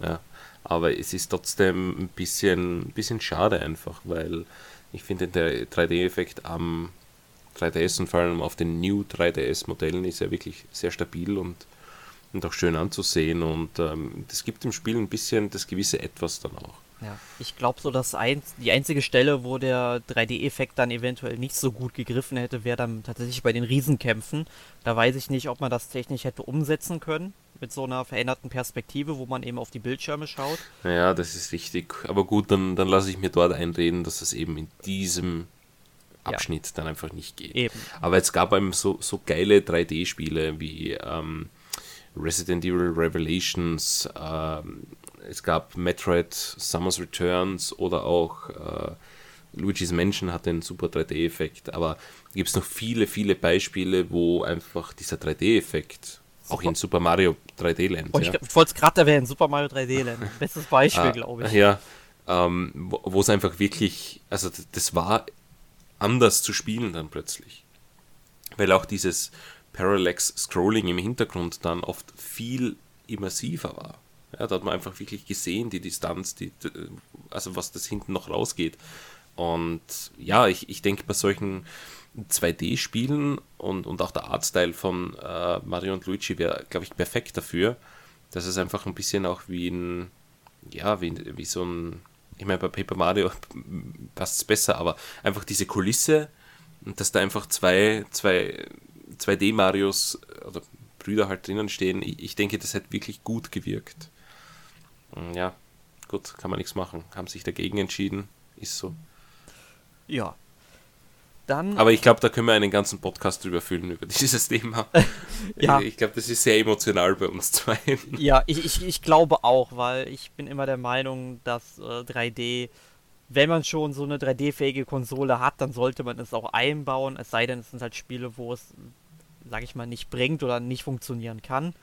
Ja, aber es ist trotzdem ein bisschen, ein bisschen schade einfach, weil ich finde, der 3D-Effekt am 3DS und vor allem auf den New 3DS-Modellen ist ja wirklich sehr stabil und, und auch schön anzusehen und ähm, das gibt dem Spiel ein bisschen das gewisse Etwas dann auch. Ja, ich glaube so, dass ein, die einzige Stelle, wo der 3D-Effekt dann eventuell nicht so gut gegriffen hätte, wäre dann tatsächlich bei den Riesenkämpfen. Da weiß ich nicht, ob man das technisch hätte umsetzen können mit so einer veränderten Perspektive, wo man eben auf die Bildschirme schaut. Ja, das ist richtig. Aber gut, dann, dann lasse ich mir dort einreden, dass es eben in diesem Abschnitt ja. dann einfach nicht geht. Eben. Aber es gab einem so, so geile 3D-Spiele wie ähm, Resident Evil Revelations, ähm, es gab Metroid Summer's Returns oder auch äh, Luigi's Mansion hat einen super 3D-Effekt, aber gibt es noch viele, viele Beispiele, wo einfach dieser 3D-Effekt auch in Super Mario 3D Land. Oh, ja. Ich wollte es gerade erwähnen, Super Mario 3D Land. Bestes Beispiel, ah, glaube ich. Ja, ähm, wo es einfach wirklich, also das war anders zu spielen dann plötzlich. Weil auch dieses Parallax Scrolling im Hintergrund dann oft viel immersiver war. Ja, da hat man einfach wirklich gesehen, die Distanz, die, also was das hinten noch rausgeht. Und ja, ich, ich denke bei solchen 2D-Spielen und, und auch der Artstyle von äh, Mario und Luigi wäre, glaube ich, perfekt dafür. dass es einfach ein bisschen auch wie ein, ja, wie, wie so ein, ich meine, bei Paper Mario passt es besser, aber einfach diese Kulisse und dass da einfach zwei, zwei 2D-Marios oder Brüder halt drinnen stehen, ich, ich denke, das hat wirklich gut gewirkt. Ja, gut, kann man nichts machen. Haben sich dagegen entschieden, ist so. Ja. Dann, Aber ich glaube, da können wir einen ganzen Podcast drüber füllen, über dieses Thema. Ja. Ich glaube, das ist sehr emotional bei uns zwei. ja, ich, ich, ich glaube auch, weil ich bin immer der Meinung, dass äh, 3D, wenn man schon so eine 3D-fähige Konsole hat, dann sollte man es auch einbauen, es sei denn, es sind halt Spiele, wo es, sag ich mal, nicht bringt oder nicht funktionieren kann.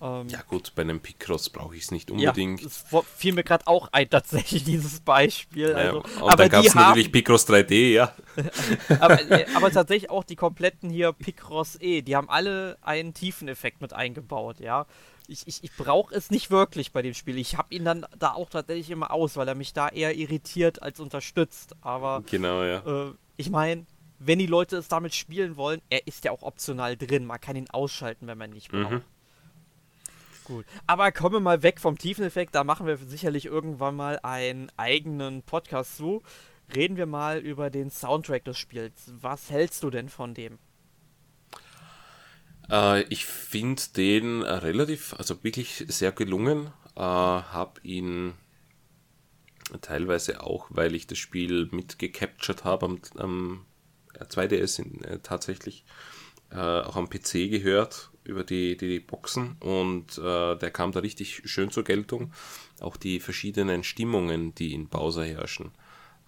Ähm, Ja gut, bei einem Picross brauche ich es nicht ja, unbedingt. es wo- fiel mir gerade auch ein, tatsächlich, dieses Beispiel. Also, und aber dann gab es natürlich Picross 3D, ja. aber, äh, aber tatsächlich auch die kompletten hier Picross E, die haben alle einen Tiefeneffekt mit eingebaut, ja. Ich, ich, ich brauche es nicht wirklich bei dem Spiel. Ich habe ihn dann da auch tatsächlich immer aus, weil er mich da eher irritiert als unterstützt. Aber Genau, ja. äh, ich meine, wenn die Leute es damit spielen wollen, er ist ja auch optional drin. Man kann ihn ausschalten, wenn man ihn nicht braucht. Mhm. Gut. Aber kommen wir mal weg vom Tiefeneffekt. Da machen wir sicherlich irgendwann mal einen eigenen Podcast zu. Reden wir mal über den Soundtrack des Spiels. Was hältst du denn von dem? Äh, ich finde den äh, relativ, also wirklich sehr gelungen. Äh, hab ihn teilweise auch, weil ich das Spiel mitgecaptured habe am, am äh, 2DS in, äh, tatsächlich, äh, auch am PC gehört über die, die, die Boxen und äh, der kam da richtig schön zur Geltung. Auch die verschiedenen Stimmungen, die in Bowser herrschen.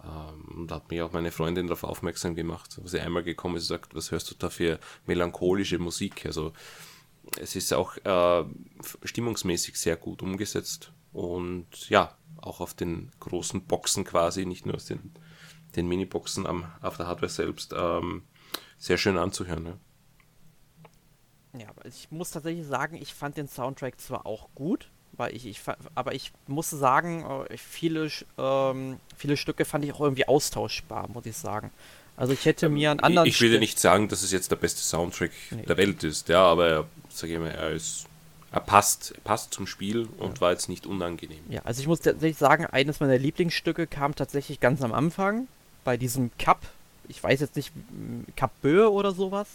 Ähm, da hat mich auch meine Freundin darauf aufmerksam gemacht, wo sie einmal gekommen ist und sagt, was hörst du da für melancholische Musik? Also es ist auch äh, stimmungsmäßig sehr gut umgesetzt und ja, auch auf den großen Boxen quasi, nicht nur aus den, den Mini-Boxen am, auf der Hardware selbst, ähm, sehr schön anzuhören. Ja. Ja, aber ich muss tatsächlich sagen, ich fand den Soundtrack zwar auch gut, weil ich, ich aber ich musste sagen, äh, viele, ähm, viele Stücke fand ich auch irgendwie austauschbar, muss ich sagen. Also ich hätte mir einen anderen Ich, ich will ja nicht sagen, dass es jetzt der beste Soundtrack Nee. der Welt ist, ja, aber er, sag ich mal, er ist, er passt, er passt zum Spiel und war jetzt nicht unangenehm. Ja, also ich muss tatsächlich sagen, eines meiner Lieblingsstücke kam tatsächlich ganz am Anfang bei diesem Cup. Ich weiß jetzt nicht, m, Cup Böe oder sowas.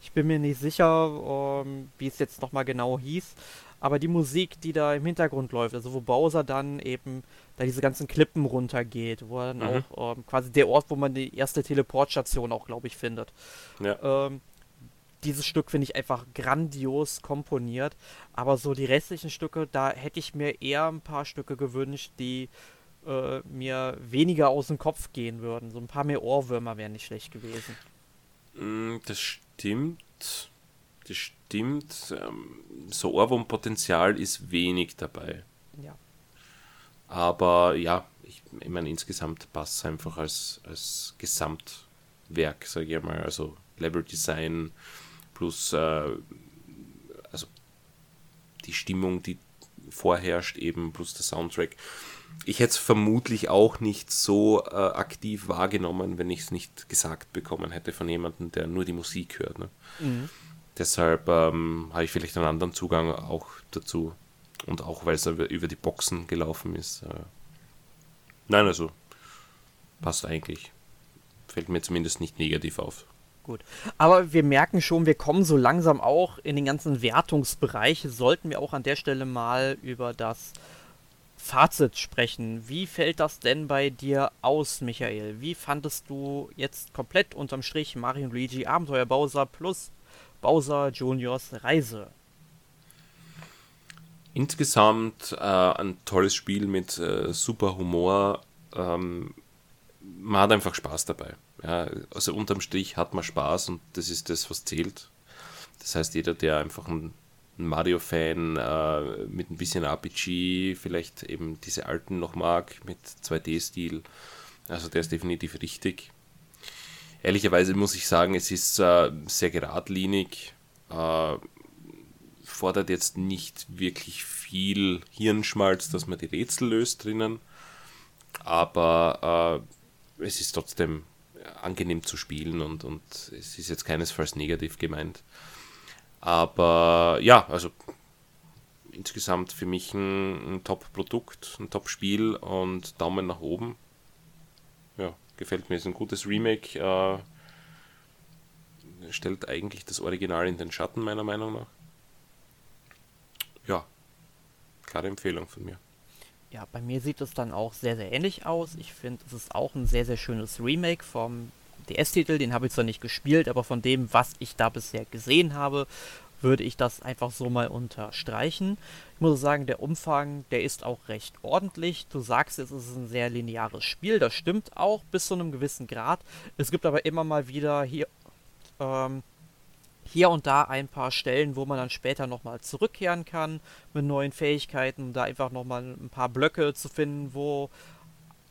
Ich bin mir nicht sicher, ähm, wie es jetzt nochmal genau hieß. Aber die Musik, die da im Hintergrund läuft, also wo Bowser dann eben da diese ganzen Klippen runtergeht, wo er dann Mhm. auch ähm, quasi der Ort, wo man die erste Teleportstation auch, glaube ich, findet. Ja. Ähm, dieses Stück finde ich einfach grandios komponiert. Aber so die restlichen Stücke, da hätte ich mir eher ein paar Stücke gewünscht, die äh, mir weniger aus dem Kopf gehen würden. So ein paar mehr Ohrwürmer wären nicht schlecht gewesen. Mm, Das stimmt. Das stimmt. Ähm, So Ohrwurmpotenzial ist wenig dabei. Ja. Aber ja, ich, ich meine, insgesamt passt es einfach als, als Gesamtwerk, sage ich mal. Also Level-Design plus äh, also die Stimmung, die vorherrscht, eben plus der Soundtrack. Ich hätte es vermutlich auch nicht so äh, aktiv wahrgenommen, wenn ich es nicht gesagt bekommen hätte von jemandem, der nur die Musik hört. Ne? Deshalb ähm, habe ich vielleicht einen anderen Zugang auch dazu. Und auch, weil es über über die Boxen gelaufen ist. Äh. Nein, also passt eigentlich. Fällt mir zumindest nicht negativ auf. Gut. Aber wir merken schon, wir kommen so langsam auch in den ganzen Wertungsbereich. Sollten wir auch an der Stelle mal über das Fazit sprechen. Wie fällt das denn bei dir aus, Michael? Wie fandest du jetzt komplett unterm Strich Mario und Luigi Abenteuer Bowser plus Bowser Juniors Reise? Insgesamt äh, ein tolles Spiel mit äh, super Humor. Ähm, man hat einfach Spaß dabei. Ja, also unterm Strich hat man Spaß und das ist das, was zählt. Das heißt, jeder, der einfach ein, ein Mario-Fan äh, mit ein bisschen RPG, vielleicht eben diese alten noch mag, mit 2D-Stil, also der ist definitiv richtig. Ehrlicherweise muss ich sagen, es ist äh, sehr geradlinig. Äh, fordert jetzt nicht wirklich viel Hirnschmalz, dass man die Rätsel löst drinnen, aber äh, es ist trotzdem angenehm zu spielen und, und es ist jetzt keinesfalls negativ gemeint. Aber ja, also insgesamt für mich ein, ein Top-Produkt, ein Top-Spiel und Daumen nach oben. Ja, gefällt mir, ist ein gutes Remake. Äh, stellt eigentlich das Original in den Schatten, meiner Meinung nach ja, klare Empfehlung von mir. Ja, bei mir sieht es dann auch sehr, sehr ähnlich aus. Ich finde, es ist auch ein sehr, sehr schönes Remake vom DS-Titel. Den habe ich zwar nicht gespielt, aber von dem, was ich da bisher gesehen habe, würde ich das einfach so mal unterstreichen. Ich muss sagen, der Umfang, der ist auch recht ordentlich. Du sagst, es ist ein sehr lineares Spiel, das stimmt auch bis zu einem gewissen Grad. Es gibt aber immer mal wieder hier, ähm, hier und da ein paar Stellen, wo man dann später nochmal zurückkehren kann mit neuen Fähigkeiten, da einfach nochmal ein paar Blöcke zu finden, wo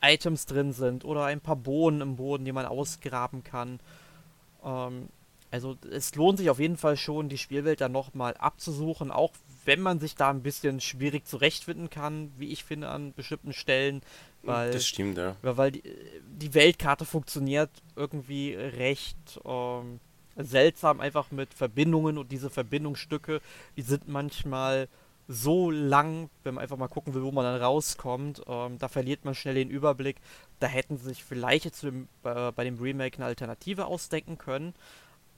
Items drin sind oder ein paar Bohnen im Boden, die man ausgraben kann. Ähm, also es lohnt sich auf jeden Fall schon, die Spielwelt dann nochmal abzusuchen, auch wenn man sich da ein bisschen schwierig zurechtfinden kann, wie ich finde, an bestimmten Stellen. Weil, das stimmt, ja. Weil die, die Weltkarte funktioniert irgendwie recht ähm, seltsam, einfach mit Verbindungen und diese Verbindungsstücke, die sind manchmal so lang, wenn man einfach mal gucken will, wo man dann rauskommt. Ähm, da verliert man schnell den Überblick. Da hätten sie sich vielleicht jetzt dem, äh, bei dem Remake eine Alternative ausdenken können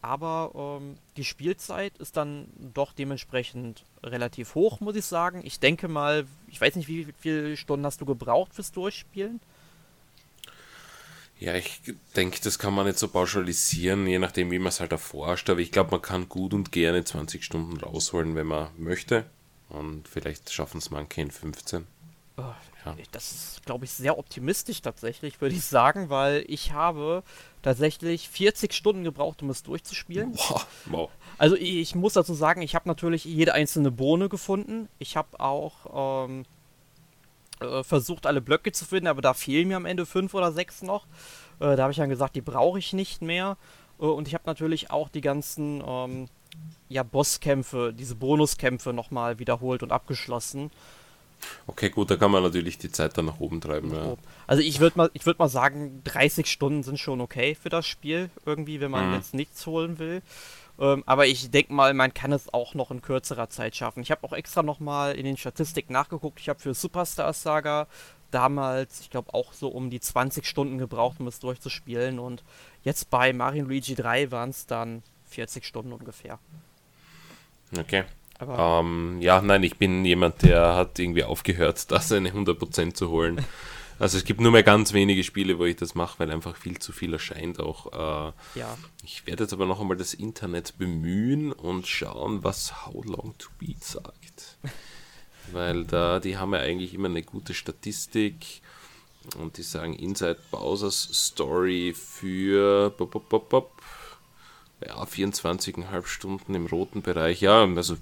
aber ähm, die Spielzeit ist dann doch dementsprechend relativ hoch, muss ich sagen. Ich denke mal, ich weiß nicht, wie viele Stunden hast du gebraucht fürs Durchspielen? Ja, ich denke, das kann man nicht so pauschalisieren, je nachdem, wie man es halt erforscht. Aber ich glaube, man kann gut und gerne 20 Stunden rausholen, wenn man möchte. Und vielleicht schaffen es manche in 15. Oh, ja. Das ist, glaube ich, sehr optimistisch tatsächlich, würde ich sagen, weil ich habe tatsächlich 40 Stunden gebraucht, um es durchzuspielen. Wow. wow. Also ich, ich, muss dazu sagen, ich habe natürlich jede einzelne Bohne gefunden. Ich habe auch ähm, äh, versucht, alle Blöcke zu finden, aber da fehlen mir am Ende fünf oder sechs noch. Äh, da habe ich dann gesagt, die brauche ich nicht mehr. Äh, und ich habe natürlich auch die ganzen ähm, ja, Bosskämpfe, diese Bonuskämpfe nochmal wiederholt und abgeschlossen. Okay, gut, da kann man natürlich die Zeit dann nach oben treiben. Ja. Also ich würde mal, ich mal sagen, 30 Stunden sind schon okay für das Spiel, irgendwie, wenn man mhm. jetzt nichts holen will. Ähm, aber ich denke mal, man kann es auch noch in kürzerer Zeit schaffen. Ich habe auch extra nochmal in den Statistiken nachgeguckt. Ich habe für Superstars Saga damals, ich glaube, auch so um die 20 Stunden gebraucht, um es durchzuspielen. Und jetzt bei Mario Luigi 3 waren es dann 40 Stunden ungefähr. Okay. Ähm, ja, nein, ich bin jemand, der hat irgendwie aufgehört, das eine 100% zu holen. Also es gibt nur mehr ganz wenige Spiele, wo ich das mache, weil einfach viel zu viel erscheint auch. Äh, ja. Ich werde jetzt aber noch einmal das Internet bemühen und schauen, was How Long to Beat sagt. weil da, die haben ja eigentlich immer eine gute Statistik und die sagen Inside Bowser's Story für bop, bop, bop, ja, 24,5 Stunden im roten Bereich. Ja, also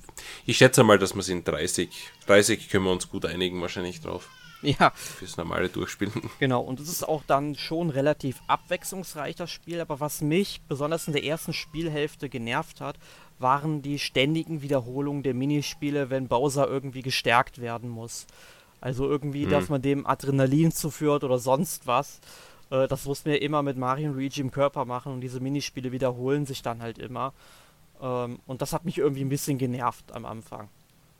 ich schätze mal, dass wir es in 30, 30 können wir uns gut einigen wahrscheinlich drauf. Ja. Fürs normale Durchspielen. Genau, und es ist auch dann schon relativ abwechslungsreich, das Spiel. Aber was mich besonders in der ersten Spielhälfte genervt hat, waren die ständigen Wiederholungen der Minispiele, wenn Bowser irgendwie gestärkt werden muss. Also irgendwie, hm. dass man dem Adrenalin zuführt oder sonst was. Äh, das mussten wir immer mit Mario und Luigi im Körper machen und diese Minispiele wiederholen sich dann halt immer. Ähm, und das hat mich irgendwie ein bisschen genervt am Anfang.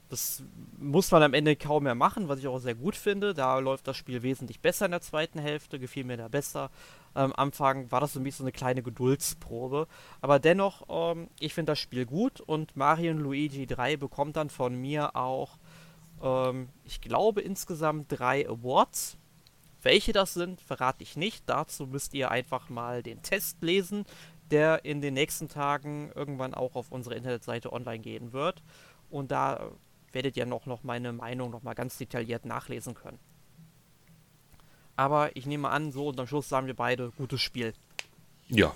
Das muss man am Ende kaum mehr machen, was ich auch sehr gut finde. Da läuft das Spiel wesentlich besser in der zweiten Hälfte, gefiel mir da besser. Am Anfang war das für mich so eine kleine Geduldsprobe. Aber dennoch, ähm, ich finde das Spiel gut und Mario und Luigi 3 bekommt dann von mir auch, ähm, ich glaube, insgesamt drei Awards. Welche das sind, verrate ich nicht. Dazu müsst ihr einfach mal den Test lesen, der in den nächsten Tagen irgendwann auch auf unsere Internetseite online gehen wird. Und da werdet ihr noch, noch meine Meinung noch mal ganz detailliert nachlesen können. Aber ich nehme an, so unterm Schluss sagen wir beide, gutes Spiel. Ja,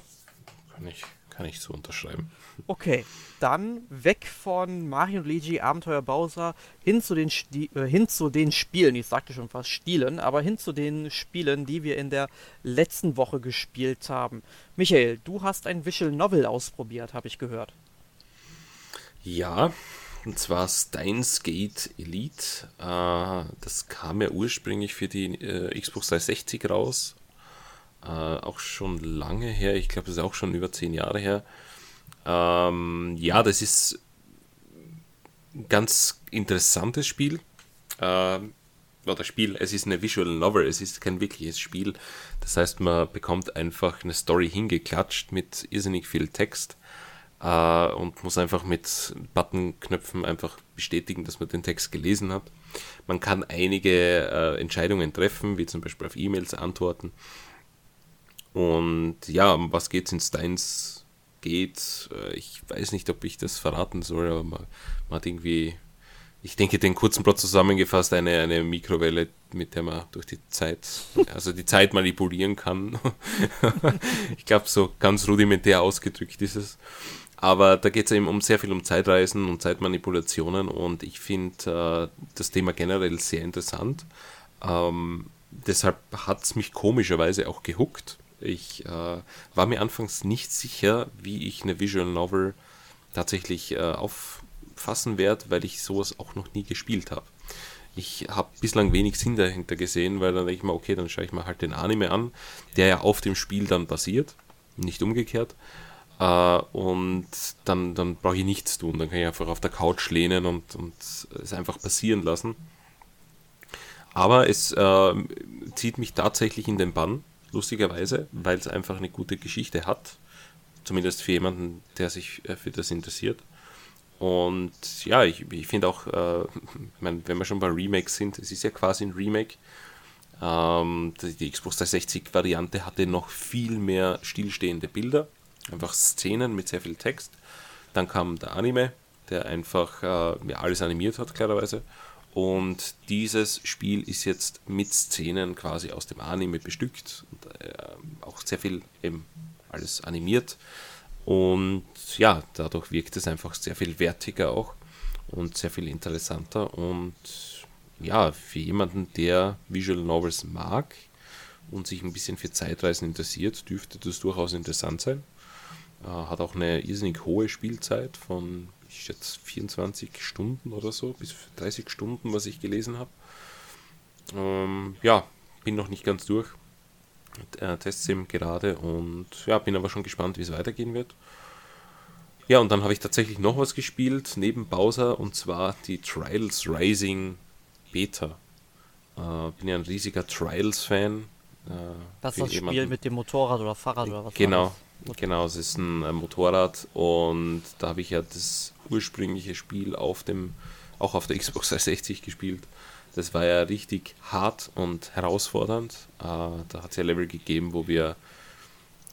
kann ich kann ich so unterschreiben. Okay, dann weg von Mario und Luigi Abenteuer Bowser hin zu den Sti äh, hin zu den Spielen. Ich sagte schon fast Stielen, aber hin zu den Spielen, die wir in der letzten Woche gespielt haben. Michael, du hast ein Visual Novel ausprobiert, habe ich gehört. Ja, und zwar Steins Gate Elite. Äh, das kam ja ursprünglich für die äh, Xbox 360 raus äh, auch schon lange her, ich glaube, das ist auch schon über zehn Jahre her. Ähm, ja, das ist ein ganz interessantes Spiel. Äh, oder Spiel, es ist eine Visual Novel, es ist kein wirkliches Spiel. Das heißt, man bekommt einfach eine Story hingeklatscht mit irrsinnig viel Text. äh, und muss einfach mit Buttonknöpfen einfach bestätigen, dass man den Text gelesen hat. Man kann einige äh, Entscheidungen treffen, wie zum Beispiel auf E-Mails antworten. Und ja, um was geht's in Steins geht? Äh, ich weiß nicht, ob ich das verraten soll, aber man, man hat irgendwie ich denke, den kurzen Plot zusammengefasst, eine, eine Mikrowelle, mit der man durch die Zeit, also die Zeit manipulieren kann. ich glaube, so ganz rudimentär ausgedrückt ist es. Aber da geht es eben um sehr viel um Zeitreisen und Zeitmanipulationen und ich finde äh, das Thema generell sehr interessant. Ähm, deshalb hat es mich komischerweise auch gehuckt. Ich äh, war mir anfangs nicht sicher, wie ich eine Visual Novel tatsächlich äh, auf, fassen werde, weil ich sowas auch noch nie gespielt habe. Ich habe bislang wenig Sinn dahinter gesehen, weil dann denke ich mir, okay, dann schaue ich mir halt den Anime an, der ja auf dem Spiel dann basiert, nicht umgekehrt. Uh, und dann, dann brauche ich nichts tun. Dann kann ich einfach auf der Couch lehnen und, und es einfach passieren lassen. Aber es äh, zieht mich tatsächlich in den Bann, lustigerweise, weil es einfach eine gute Geschichte hat. Zumindest für jemanden, der sich äh, für das interessiert. Und ja, ich, ich finde auch, äh, wenn wir schon bei Remakes sind, es ist ja quasi ein Remake. Ähm, die, die Xbox 360-Variante hatte noch viel mehr stillstehende Bilder, einfach Szenen mit sehr viel Text. Dann kam der Anime, der einfach äh, ja, alles animiert hat, klarerweise. Und dieses Spiel ist jetzt mit Szenen quasi aus dem Anime bestückt und äh, auch sehr viel eben alles animiert. Und ja, dadurch wirkt es einfach sehr viel wertiger auch und sehr viel interessanter. Und ja, für jemanden, der Visual Novels mag und sich ein bisschen für Zeitreisen interessiert, dürfte das durchaus interessant sein. Äh, hat auch eine irrsinnig hohe Spielzeit von, ich schätze, 24 Stunden oder so, bis 30 Stunden, was ich gelesen habe. Ähm, ja, bin noch nicht ganz durch äh, Testsim gerade und ja, bin aber schon gespannt, wie es weitergehen wird. Ja, und dann habe ich tatsächlich noch was gespielt neben Bowser und zwar die Trials Rising Beta. Äh, bin ja ein riesiger Trials-Fan. Äh, das ist das jemanden. Spiel mit dem Motorrad oder Fahrrad oder was? Genau, genau, es ist ein, ein Motorrad und da habe ich ja das ursprüngliche Spiel auf dem, auch auf der Xbox 360 gespielt. Das war ja richtig hart und herausfordernd. Äh, da hat es ja Level gegeben, wo wir,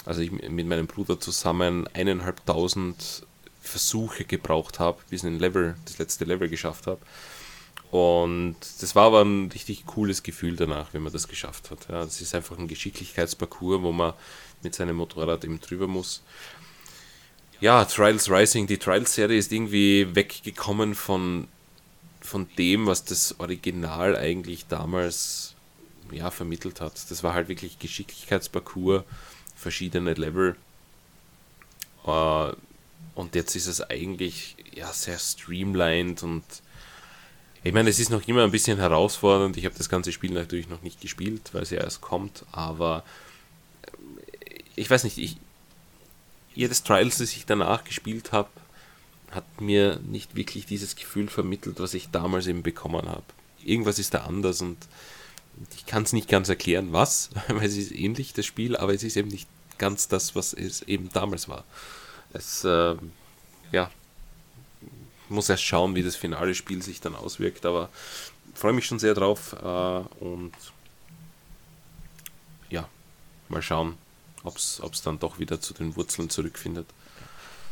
also ich mit meinem Bruder zusammen eineinhalbtausend Versuche gebraucht habe, bis ich Level, das letzte Level geschafft habe. Und das war aber ein richtig cooles Gefühl danach, wenn man das geschafft hat. Ja, das ist einfach ein Geschicklichkeitsparcours, wo man mit seinem Motorrad eben drüber muss. Ja, Trials Rising, die Trials-Serie ist irgendwie weggekommen von von dem, was das Original eigentlich damals ja, vermittelt hat. Das war halt wirklich Geschicklichkeitsparcours, verschiedene Level. Äh, und jetzt ist es eigentlich ja, sehr streamlined und ich meine, es ist noch immer ein bisschen herausfordernd. Ich habe das ganze Spiel natürlich noch nicht gespielt, weil es ja erst kommt, aber ich weiß nicht, ich, jedes Trials, das ich danach gespielt habe, hat mir nicht wirklich dieses Gefühl vermittelt, was ich damals eben bekommen habe. Irgendwas ist da anders und ich kann es nicht ganz erklären, was, weil es ist ähnlich, das Spiel, aber es ist eben nicht ganz das, was es eben damals war. Es, äh, ja, muss erst schauen, wie das finale Spiel sich dann auswirkt, aber freue mich schon sehr drauf äh, und ja, mal schauen, ob es dann doch wieder zu den Wurzeln zurückfindet.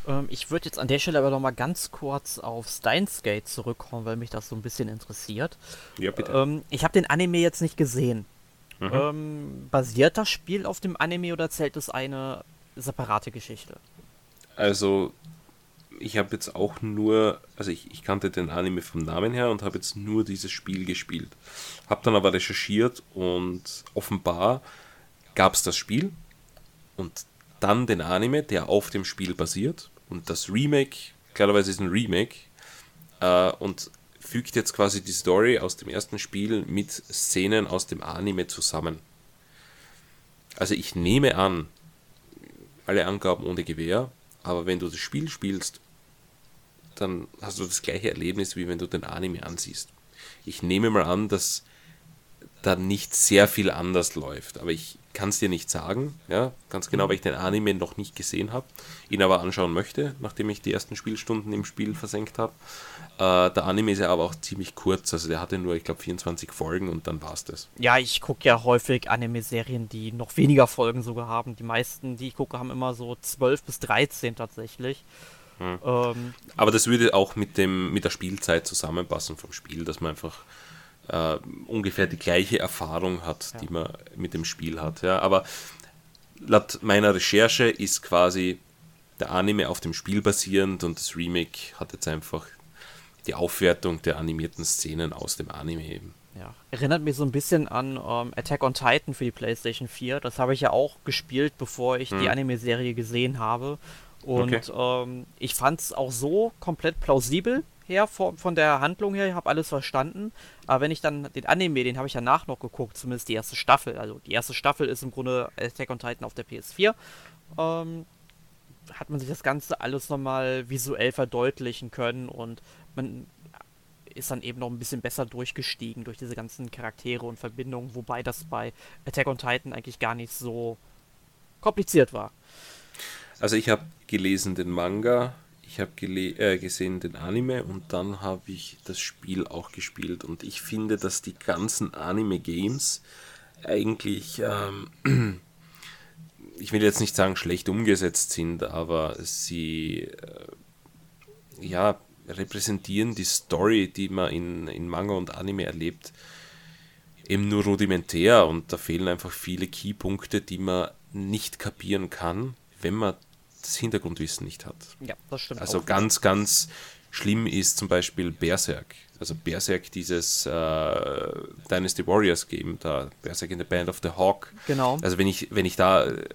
Ähm, ich würde jetzt an der Stelle aber noch mal ganz kurz auf Steins Gate zurückkommen, weil mich das so ein bisschen interessiert. Ja, bitte. Ähm, ich habe den Anime jetzt nicht gesehen. Mhm. Ähm, basiert das Spiel auf dem Anime oder zählt es eine separate Geschichte? Also, ich habe jetzt auch nur, also ich, ich, kannte den Anime vom Namen her und habe jetzt nur dieses Spiel gespielt. Habe dann aber recherchiert und offenbar gab es das Spiel und dann den Anime, der auf dem Spiel basiert. Und das Remake, klarerweise ist ein Remake, äh, und fügt jetzt quasi die Story aus dem ersten Spiel mit Szenen aus dem Anime zusammen. Also ich nehme an, alle Angaben ohne Gewehr, aber wenn du das Spiel spielst, dann hast du das gleiche Erlebnis, wie wenn du den Anime ansiehst. Ich nehme mal an, dass da nicht sehr viel anders läuft, aber ich kann es dir nicht sagen, ja, ganz genau, weil ich den Anime noch nicht gesehen habe, ihn aber anschauen möchte, nachdem ich die ersten Spielstunden im Spiel versenkt habe. Äh, der Anime ist ja aber auch ziemlich kurz, also der hatte nur, ich glaube, 24 Folgen und dann war es das. Ja, ich gucke ja häufig Anime-Serien, die noch weniger Folgen sogar haben. Die meisten, die ich gucke, haben immer so 12 bis 13 tatsächlich. Hm. Ähm, aber das würde auch mit, dem, mit der Spielzeit zusammenpassen vom Spiel, dass man einfach äh, ungefähr die gleiche Erfahrung hat, ja. die man mit dem Spiel hat. Ja, aber laut meiner Recherche ist quasi der Anime auf dem Spiel basierend und das Remake hat jetzt einfach die Aufwertung der animierten Szenen aus dem Anime eben. Ja, erinnert mich so ein bisschen an ähm, Attack on Titan für die PlayStation 4. Das habe ich ja auch gespielt, bevor ich hm. die Anime-Serie gesehen habe. Und okay. ähm, ich fand es auch so komplett plausibel, her, von, der Handlung her, ich habe alles verstanden. Aber wenn ich dann den Anime, den habe ich danach noch geguckt, zumindest die erste Staffel. Also die erste Staffel ist im Grunde Attack on Titan auf der PS4. Ähm, hat man sich das Ganze alles nochmal visuell verdeutlichen können und man ist dann eben noch ein bisschen besser durchgestiegen durch diese ganzen Charaktere und Verbindungen, wobei das bei Attack on Titan eigentlich gar nicht so kompliziert war. Also ich habe gelesen den Manga, ich habe äh, gesehen den Anime und dann habe ich das Spiel auch gespielt. Und ich finde, dass die ganzen Anime-Games eigentlich, ähm, ich will jetzt nicht sagen schlecht umgesetzt sind, aber sie äh, ja, repräsentieren die Story, die man in, in Manga und Anime erlebt, eben nur rudimentär und da fehlen einfach viele Keypunkte, die man nicht kapieren kann, wenn man das Hintergrundwissen nicht hat. Ja, das stimmt. Also ganz, nicht. ganz schlimm ist zum Beispiel Berserk. Also Berserk, dieses äh, Dynasty Warriors Game, da Berserk in the Band of the Hawk. Genau. Also wenn ich, wenn ich da äh,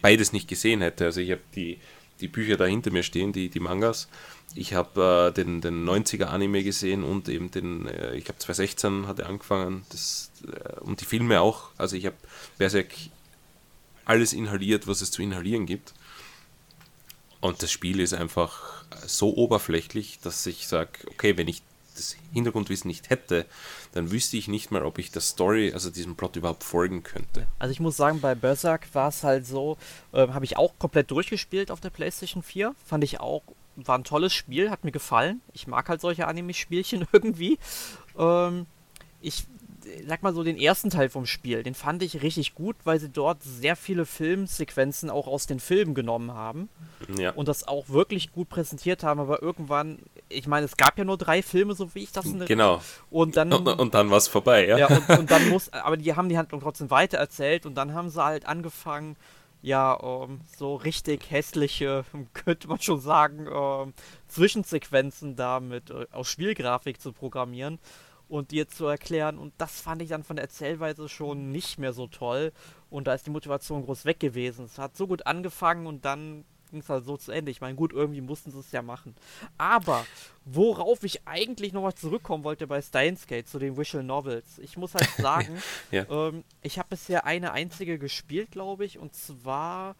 beides nicht gesehen hätte, also ich habe die, die Bücher da hinter mir stehen, die, die Mangas. Ich habe äh, den, den 90er Anime gesehen und eben den, äh, ich habe 2016 hatte angefangen, das, äh, und die Filme auch. Also ich habe Berserk alles inhaliert, was es zu inhalieren gibt. Und das Spiel ist einfach so oberflächlich, dass ich sage, okay, wenn ich das Hintergrundwissen nicht hätte, dann wüsste ich nicht mal, ob ich der Story, also diesem Plot überhaupt folgen könnte. Also ich muss sagen, bei Berserk war es halt so, äh, habe ich auch komplett durchgespielt auf der PlayStation 4. Fand ich auch, war ein tolles Spiel, hat mir gefallen. Ich mag halt solche Anime-Spielchen irgendwie. Ähm, ich sag mal so, den ersten Teil vom Spiel, den fand ich richtig gut, weil sie dort sehr viele Filmsequenzen auch aus den Filmen genommen haben. Ja. Und das auch wirklich gut präsentiert haben, aber irgendwann, ich meine, es gab ja nur drei Filme, so wie ich das Genau. Und dann. Und, und dann war es vorbei, ja. Ja, und, und, dann muss, aber die haben die Handlung trotzdem weiter erzählt und dann haben sie halt angefangen, ja, um, so richtig hässliche, könnte man schon sagen, um, Zwischensequenzen da mit uh, aus Spielgrafik zu programmieren und dir zu erklären. Und das fand ich dann von der Erzählweise schon nicht mehr so toll. Und da ist die Motivation groß weg gewesen. Es hat so gut angefangen und dann ging es halt so zu Ende. Ich meine, gut, irgendwie mussten sie es ja machen. Aber worauf ich eigentlich nochmal zurückkommen wollte bei Steins Gate, zu den Visual Novels. Ich muss halt sagen, ja. ähm, ich habe bisher eine einzige gespielt, glaube ich. Und zwar,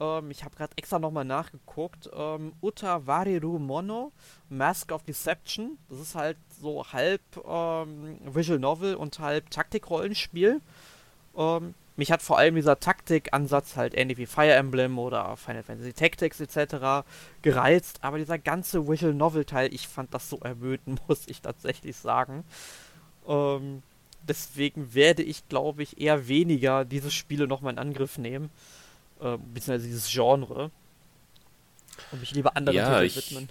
ähm, ich habe gerade extra nochmal nachgeguckt, ähm, Uta Wariru Mono, Mask of Deception. Das ist halt so halb ähm, Visual Novel und halb Taktikrollenspiel. Ähm, mich hat vor allem dieser Taktikansatz halt ähnlich wie Fire Emblem oder Final Fantasy Tactics etc. gereizt, aber dieser ganze Visual Novel Teil, ich fand das so ermüdend, muss ich tatsächlich sagen. Ähm, deswegen werde ich, glaube ich, eher weniger diese Spiele nochmal in Angriff nehmen, äh, beziehungsweise dieses Genre und mich lieber anderen ja, Titeln widmen.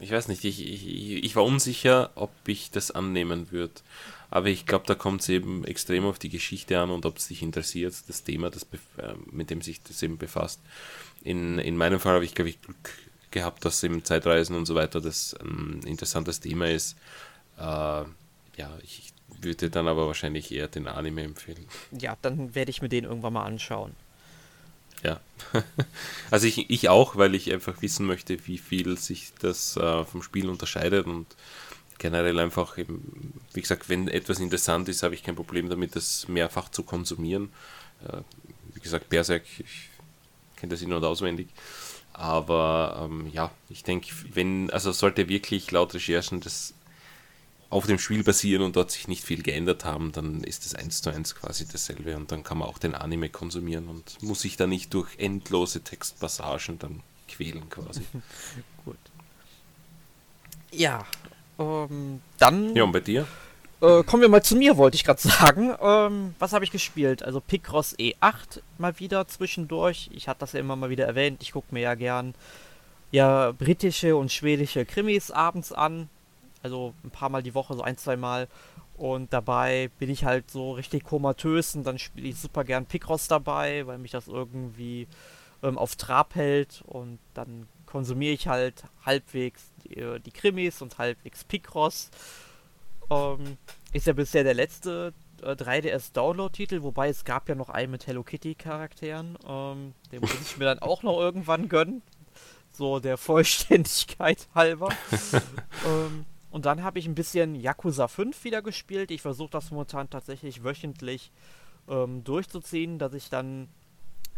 Ich weiß nicht, ich, ich, ich war unsicher, ob ich das annehmen würde. Aber ich glaube, da kommt es eben extrem auf die Geschichte an und ob es dich interessiert, das Thema, das, äh, mit dem sich das eben befasst. In, in meinem Fall habe ich, glaube ich, Glück gehabt, dass eben Zeitreisen und so weiter das ein interessantes Thema ist. Äh, ja, ich würde dann aber wahrscheinlich eher den Anime empfehlen. Ja, dann werde ich mir den irgendwann mal anschauen. Ja, also ich, ich auch, weil ich einfach wissen möchte, wie viel sich das äh, vom Spiel unterscheidet und generell einfach, eben, wie gesagt, wenn etwas interessant ist, habe ich kein Problem damit, das mehrfach zu konsumieren. Äh, wie gesagt, Berserk, ich kenne das in- und auswendig. Aber ähm, ja, ich denke, wenn, also sollte wirklich laut Recherchen das auf dem Spiel basieren und dort sich nicht viel geändert haben, dann ist es eins zu eins quasi dasselbe und dann kann man auch den Anime konsumieren und muss sich da nicht durch endlose Textpassagen dann quälen quasi. Gut. Ja, ähm, dann. Ja, und bei dir? Äh, kommen wir mal zu mir, wollte ich gerade sagen. Ähm, was habe ich gespielt? Also Picross E8 mal wieder zwischendurch. Ich hatte das ja immer mal wieder erwähnt. Ich gucke mir ja gern ja britische und schwedische Krimis abends an. Also ein paar Mal die Woche, so ein, zwei Mal. Und dabei bin ich halt so richtig komatös und dann spiele ich super gern Picross dabei, weil mich das irgendwie ähm, auf Trab hält und dann konsumiere ich halt halbwegs die, äh, die Krimis und halbwegs Picross. Ähm, ist ja bisher der letzte äh, 3DS-Download-Titel, wobei es gab ja noch einen mit Hello Kitty-Charakteren. Ähm, den muss ich mir dann auch noch irgendwann gönnen. So der Vollständigkeit halber. ähm, und dann habe ich ein bisschen Yakuza 5 wieder gespielt. Ich versuche das momentan tatsächlich wöchentlich ähm, durchzuziehen, dass ich dann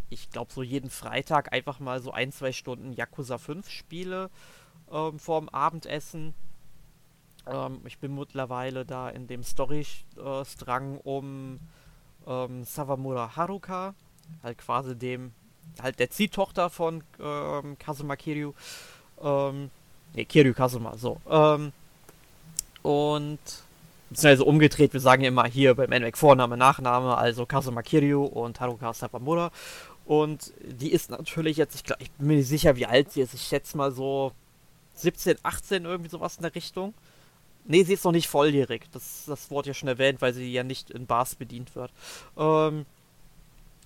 ich glaube, so jeden Freitag einfach mal so ein, zwei Stunden Yakuza 5 spiele ähm, vorm Abendessen. Ähm, ich bin mittlerweile da in dem Story-Strang um ähm, Sawamura Haruka, halt quasi dem, halt der Ziehtochter von ähm, Kazuma Kiryu. Ähm, ne, Kiryu Kazuma, so. Ähm, und beziehungsweise umgedreht, wir sagen immer hier beim NWEC Vorname, Nachname, also Kazuma Kiryu und Haruka Sawamura. Und die ist natürlich jetzt, ich, glaub, ich bin mir nicht sicher, wie alt sie ist. Ich schätze mal so 17, 18, irgendwie sowas in der Richtung. Nee, sie ist noch nicht volljährig. Das, das Wort ja schon erwähnt, weil sie ja nicht in Bars bedient wird. Ähm,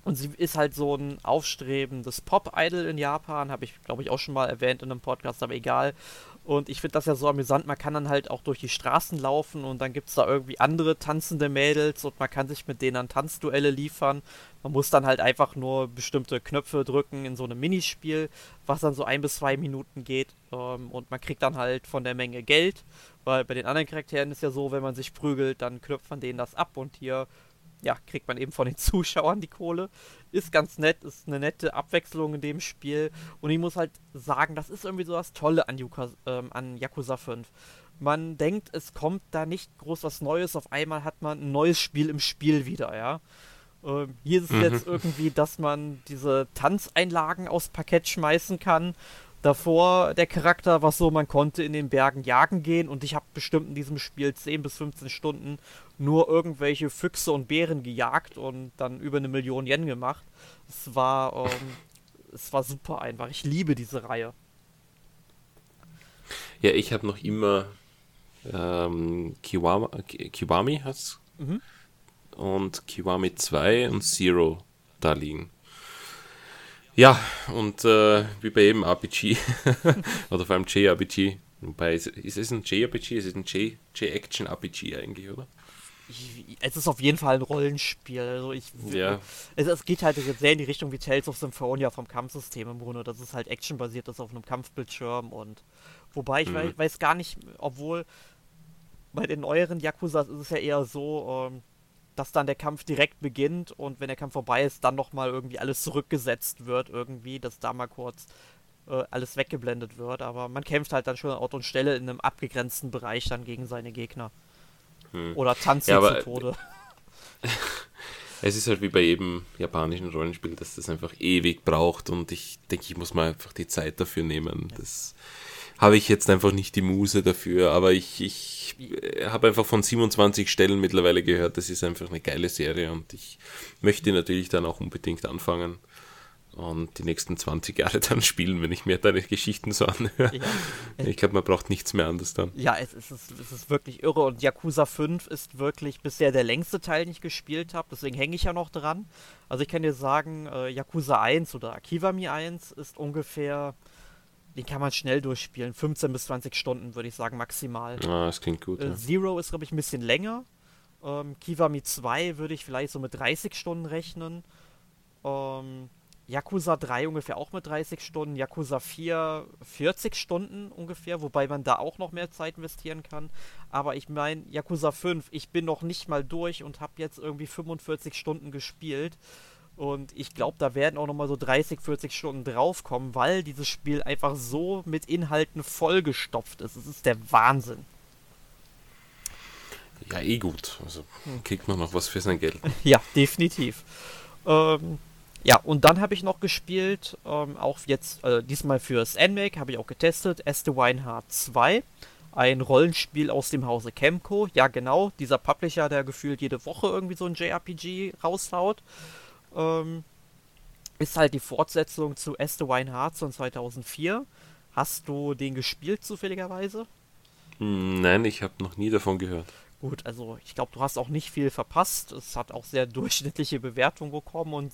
und sie ist halt so ein aufstrebendes Pop-Idol in Japan, habe ich, glaube ich, auch schon mal erwähnt in einem Podcast, aber egal. Und ich finde das ja so amüsant, man kann dann halt auch durch die Straßen laufen und dann gibt es da irgendwie andere tanzende Mädels und man kann sich mit denen an Tanzduelle liefern. Man muss dann halt einfach nur bestimmte Knöpfe drücken in so einem Minispiel, was dann so ein bis zwei Minuten geht. Ähm, und man kriegt dann halt von der Menge Geld, weil bei den anderen Charakteren ist ja so, wenn man sich prügelt, dann knüpft man denen das ab und hier ja, kriegt man eben von den Zuschauern die Kohle. Ist ganz nett, ist eine nette Abwechslung in dem Spiel. Und ich muss halt sagen, das ist irgendwie so das Tolle an, Yuka, ähm, an Yakuza 5. Man denkt, es kommt da nicht groß was Neues. Auf einmal hat man ein neues Spiel im Spiel wieder, ja. Ähm, hier ist es mhm. jetzt irgendwie, dass man diese Tanzeinlagen aufs Parkett schmeißen kann Davor der Charakter war so, man konnte in den Bergen jagen gehen und ich habe bestimmt in diesem Spiel 10 bis 15 Stunden nur irgendwelche Füchse und Bären gejagt und dann über eine Million Yen gemacht. Es war, ähm, es war super einfach. Ich liebe diese Reihe. Ja, ich habe noch immer ähm, Kiwama, Kiwami hat's mhm. und Kiwami 2 und Zero da liegen. Ja, und äh, wie bei jedem RPG, oder vor allem JRPG, wobei, ist, ist es ein JRPG, ist es ein J-Action-RPG eigentlich, oder? es ist auf jeden Fall ein Rollenspiel. Also ich, ja. es, es, geht halt sehr in die Richtung wie Tales of Symphonia vom Kampfsystem im Grunde, dass es halt actionbasiert ist auf einem Kampfbildschirm und wobei ich mhm. weiß, weiß, gar nicht, obwohl bei den neueren Yakuza ist es ja eher so, ähm, dass dann der Kampf direkt beginnt und wenn der Kampf vorbei ist, dann nochmal irgendwie alles zurückgesetzt wird, irgendwie, dass da mal kurz äh, alles weggeblendet wird. Aber man kämpft halt dann schon an Ort und Stelle in einem abgegrenzten Bereich dann gegen seine Gegner. Hm. Oder tanzt ja, zu Tode. es ist halt wie bei jedem japanischen Rollenspiel, dass das einfach ewig braucht und ich denke, ich muss mal einfach die Zeit dafür nehmen. Ja. Das habe ich jetzt einfach nicht die Muse dafür, aber ich, ich habe einfach von 27 Stellen mittlerweile gehört, das ist einfach eine geile Serie und ich möchte natürlich dann auch unbedingt anfangen und die nächsten 20 Jahre dann spielen, wenn ich mir deine Geschichten so anhöre. Ja. Ich glaube, man braucht nichts mehr anderes dann. Ja, es ist, es ist wirklich irre und Yakuza 5 ist wirklich bisher der längste Teil, den ich gespielt habe, deswegen hänge ich ja noch dran. Also ich kann dir sagen, äh, Yakuza 1 oder Akivami 1 ist ungefähr den kann man schnell durchspielen. 15 bis 20 Stunden, würde ich sagen, maximal. Ah, das klingt gut. Äh, ja. Zero ist, glaube ich, ein bisschen länger. Ähm, Kiwami 2 würde ich vielleicht so mit 30 Stunden rechnen. Ähm, Yakuza 3 ungefähr auch mit 30 Stunden. Yakuza 4 40 Stunden ungefähr, wobei man da auch noch mehr Zeit investieren kann. Aber ich meine, Yakuza 5, ich bin noch nicht mal durch und habe jetzt irgendwie 45 Stunden gespielt. Und ich glaube, da werden auch nochmal so 30, 40 Stunden draufkommen, weil dieses Spiel einfach so mit Inhalten vollgestopft ist. Es ist der Wahnsinn. Ja, eh gut. Also kriegt man noch was für sein Geld. ja, definitiv. Ähm, ja, und dann habe ich noch gespielt, ähm, auch jetzt, äh, diesmal fürs NMAC, habe ich auch getestet, Este Weinhardt 2. Ein Rollenspiel aus dem Hause Chemco. Ja, genau, dieser Publisher, der gefühlt jede Woche irgendwie so ein JRPG raushaut. Ähm, ist halt die Fortsetzung zu Este Weinhardt von 2004. Hast du den gespielt zufälligerweise? Nein, ich habe noch nie davon gehört. Gut, also ich glaube, du hast auch nicht viel verpasst. Es hat auch sehr durchschnittliche Bewertungen bekommen und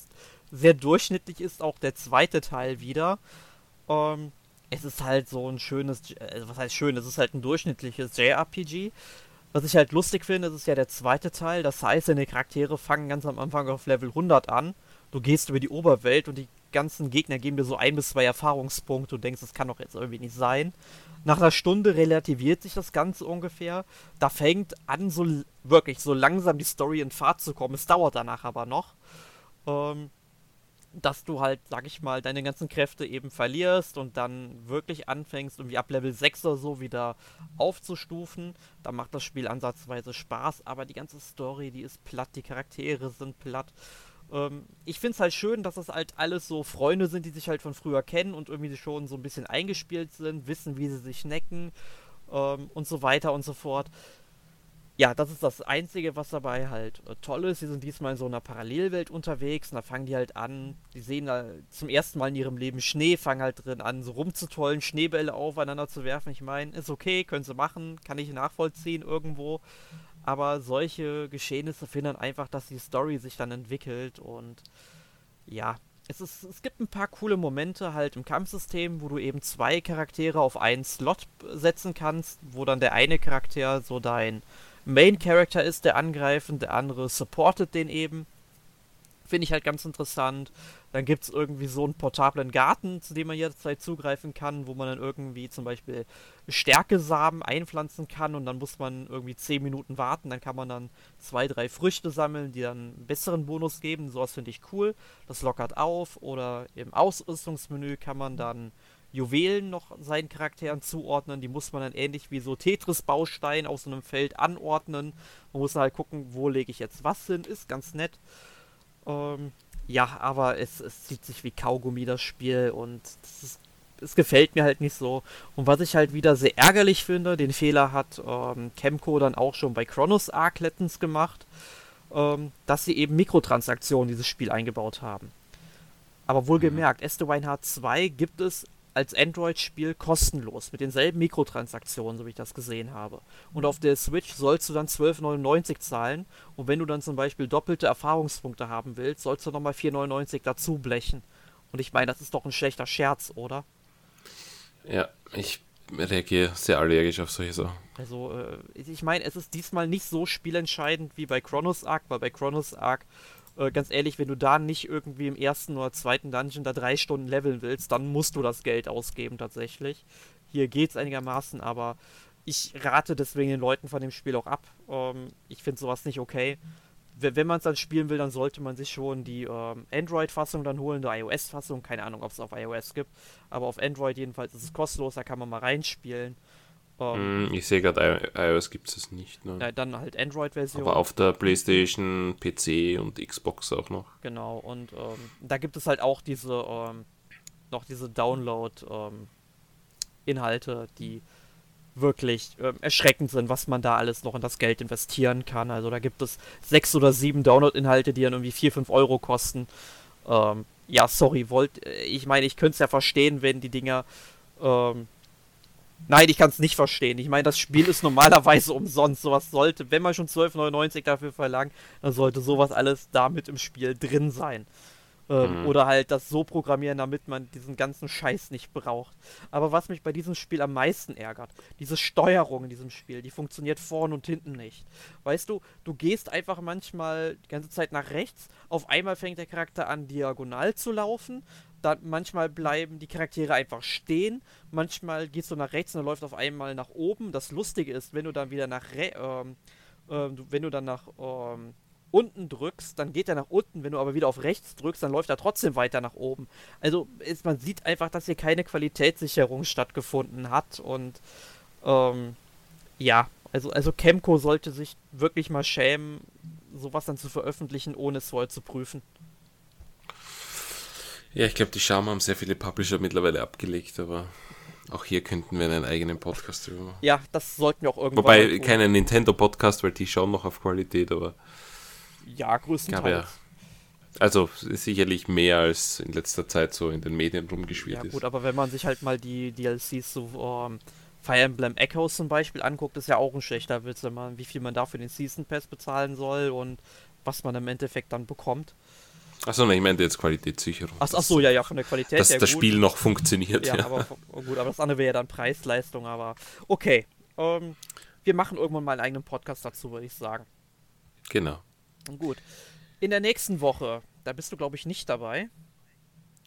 sehr durchschnittlich ist auch der zweite Teil wieder. Ähm, es ist halt so ein schönes, äh, was heißt schön, es ist halt ein durchschnittliches JRPG. Was ich halt lustig finde, ist ja der zweite Teil. Das heißt, deine Charaktere fangen ganz am Anfang auf Level 100 an. Du gehst über die Oberwelt und die ganzen Gegner geben dir so ein bis zwei Erfahrungspunkte und denkst, das kann doch jetzt irgendwie nicht sein. Nach einer Stunde relativiert sich das Ganze ungefähr. Da fängt an, so wirklich so langsam die Story in Fahrt zu kommen. Es dauert danach aber noch. Ähm, dass du halt, sag ich mal, deine ganzen Kräfte eben verlierst und dann wirklich anfängst, irgendwie ab Level 6 oder so wieder aufzustufen. Da macht das Spiel ansatzweise Spaß, aber die ganze Story, die ist platt, die Charaktere sind platt. Ähm, ich finde es halt schön, dass das halt alles so Freunde sind, die sich halt von früher kennen und irgendwie schon so ein bisschen eingespielt sind, wissen, wie sie sich necken ähm, und so weiter und so fort ja, das ist das Einzige, was dabei halt äh, toll ist. Sie sind diesmal in so einer Parallelwelt unterwegs und da fangen die halt an, die sehen da zum ersten Mal in ihrem Leben Schnee, fangen halt drin an, so rumzutollen, Schneebälle aufeinander zu werfen. Ich meine, ist okay, können sie machen, kann ich nachvollziehen irgendwo. Aber solche Geschehnisse finden einfach, dass die Story sich dann entwickelt und ja, es, ist, es gibt ein paar coole Momente halt im Kampfsystem, wo du eben zwei Charaktere auf einen Slot setzen kannst, wo dann der eine Charakter so dein Main Character ist, der angreifend, der andere supportet den eben. Finde ich halt ganz interessant. Dann gibt es irgendwie so einen portablen Garten, zu dem man jederzeit zugreifen kann, wo man dann irgendwie zum Beispiel Stärkesamen einpflanzen kann und dann muss man irgendwie 10 Minuten warten. Dann kann man dann zwei, drei Früchte sammeln, die dann einen besseren Bonus geben. Sowas finde ich cool. Das lockert auf. Oder im Ausrüstungsmenü kann man dann Juwelen noch seinen Charakteren zuordnen. Die muss man dann ähnlich wie so Tetris-Bausteine aus so einem Feld anordnen. Man muss halt gucken, wo lege ich jetzt was hin. Ist ganz nett. Ähm, ja, aber es, es zieht sich wie Kaugummi, das Spiel. Und ist, es gefällt mir halt nicht so. Und was ich halt wieder sehr ärgerlich finde, den Fehler hat ähm, Chemco dann auch schon bei Chronos Arc letztens gemacht, ähm, dass sie eben Mikrotransaktionen in dieses Spiel eingebaut haben. Aber wohlgemerkt, mhm. Este Weinhardt 2 gibt es als Android-Spiel kostenlos mit denselben Mikrotransaktionen, so wie ich das gesehen habe. Und auf der Switch sollst du dann 12,99 zahlen und wenn du dann zum Beispiel doppelte Erfahrungspunkte haben willst, sollst du nochmal 4,99 dazu blechen. Und ich meine, das ist doch ein schlechter Scherz, oder? Ja, ich reagiere sehr allergisch auf solche Sachen. Also, äh, ich meine, es ist diesmal nicht so spielentscheidend wie bei Chronos Arc, weil bei Chronos Arc äh, ganz ehrlich, wenn du da nicht irgendwie im ersten oder zweiten Dungeon da drei Stunden leveln willst, dann musst du das Geld ausgeben tatsächlich. Hier geht's einigermaßen, aber ich rate deswegen den Leuten von dem Spiel auch ab. Ähm, ich finde sowas nicht okay. Wenn man es dann spielen will, dann sollte man sich schon die ähm, Android-Fassung dann holen, die iOS-Fassung. Keine Ahnung, ob es auf iOS gibt. Aber auf Android jedenfalls ist es kostenlos, da kann man mal reinspielen. Um, hm, ich sehe gerade, iOS gibt es nicht. Ne? Ja, dann halt Android-Version. Aber auf der PlayStation, PC und Xbox auch noch. Genau, und ähm, da gibt es halt auch diese, ähm, noch diese Download-Inhalte, ähm, die wirklich ähm, erschreckend sind, was man da alles noch in das Geld investieren kann. Also da gibt es sechs oder sieben Download-Inhalte, die dann irgendwie vier, fünf Euro kosten. Ähm, ja, sorry, wollt, äh, ich meine, ich könnte es ja verstehen, wenn die Dinger ähm, Nein, ich kann es nicht verstehen. Ich meine, das Spiel ist normalerweise umsonst. Sowas sollte, wenn man schon 12,99 dafür verlangt, dann sollte sowas alles damit im Spiel drin sein. Ähm, mhm. Oder halt das so programmieren, damit man diesen ganzen Scheiß nicht braucht. Aber was mich bei diesem Spiel am meisten ärgert, diese Steuerung in diesem Spiel, die funktioniert vorn und hinten nicht. Weißt du, du gehst einfach manchmal die ganze Zeit nach rechts, auf einmal fängt der Charakter an, diagonal zu laufen, dann manchmal bleiben die Charaktere einfach stehen, manchmal gehst du nach rechts und läuft auf einmal nach oben. Das Lustige ist, wenn du dann wieder nach ähm, äh, wenn du dann nach ähm, unten drückst, dann geht er nach unten. Wenn du aber wieder auf rechts drückst, dann läuft er trotzdem weiter nach oben. Also ist, man sieht einfach, dass hier keine Qualitätssicherung stattgefunden hat und ähm, ja, Also, also Chemco sollte sich wirklich mal schämen, sowas dann zu veröffentlichen, ohne es vorher zu prüfen. Ja, ich glaube, die Scham haben sehr viele Publisher mittlerweile abgelegt, aber auch hier könnten wir einen eigenen Podcast drüber machen. Ja, das sollten wir auch irgendwann Wobei, keinen Nintendo-Podcast, weil die schauen noch auf Qualität, aber. Ja, größtenteils. Ja, also sicherlich mehr als in letzter Zeit so in den Medien rumgeschwirrt ist. Ja gut, aber wenn man sich halt mal die DLCs so ähm, Fire Emblem Echoes zum Beispiel anguckt, ist ja auch ein schlechter Witz, wenn man, wie viel man dafür den Season Pass bezahlen soll und was man im Endeffekt dann bekommt. Achso, ich meinte jetzt Qualitätssicherung. Ach, ach so, ja, ja, von der Qualität Dass das gut. Spiel noch funktioniert. Ja, ja. aber gut, aber das andere wäre ja dann Preisleistung, aber okay. Ähm, wir machen irgendwann mal einen eigenen Podcast dazu, würde ich sagen. Genau. Gut. In der nächsten Woche, da bist du, glaube ich, nicht dabei.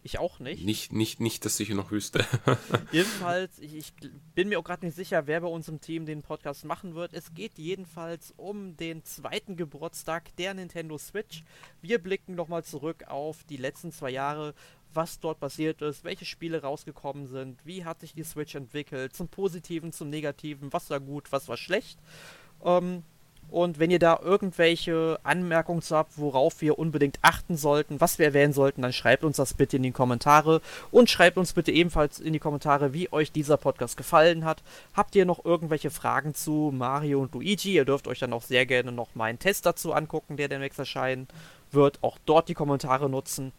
Ich auch nicht. Nicht, nicht, nicht dass ich noch wüsste. jedenfalls, ich, ich, bin mir auch gerade nicht sicher, wer bei uns im Team den Podcast machen wird. Es geht jedenfalls um den zweiten Geburtstag der Nintendo Switch. Wir blicken nochmal zurück auf die letzten zwei Jahre, was dort passiert ist, welche Spiele rausgekommen sind, wie hat sich die Switch entwickelt, zum Positiven, zum Negativen, was war gut, was war schlecht. Ähm, und wenn ihr da irgendwelche Anmerkungen zu habt, worauf wir unbedingt achten sollten, was wir erwähnen sollten, dann schreibt uns das bitte in die Kommentare. Und schreibt uns bitte ebenfalls in die Kommentare, wie euch dieser Podcast gefallen hat. Habt ihr noch irgendwelche Fragen zu Mario und Luigi? Ihr dürft euch dann auch sehr gerne noch meinen Test dazu angucken, der demnächst erscheinen wird. Auch dort die Kommentare nutzen.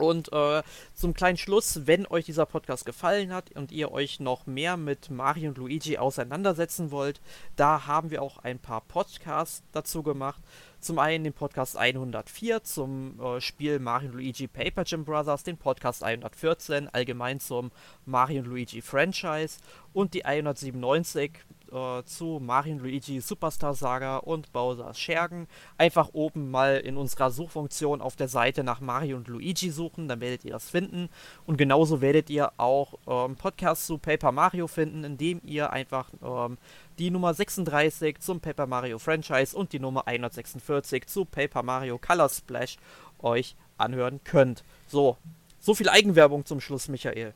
Und äh, zum kleinen Schluss, wenn euch dieser Podcast gefallen hat und ihr euch noch mehr mit Mario und Luigi auseinandersetzen wollt, da haben wir auch ein paar Podcasts dazu gemacht. Zum einen den Podcast 104 zum äh, Spiel Mario und Luigi Paper Gym Brothers, den Podcast 114 allgemein zum Mario und Luigi Franchise und die 197 äh, zu Mario Luigi Superstar Saga und Bowser's Schergen. Einfach oben mal in unserer Suchfunktion auf der Seite nach Mario und Luigi suchen, dann werdet ihr das finden. Und genauso werdet ihr auch ähm, Podcasts zu Paper Mario finden, indem ihr einfach ähm, die Nummer 36 zum Paper Mario Franchise und die Nummer 146 zu Paper Mario Color Splash euch anhören könnt. So, so viel Eigenwerbung zum Schluss, Michael.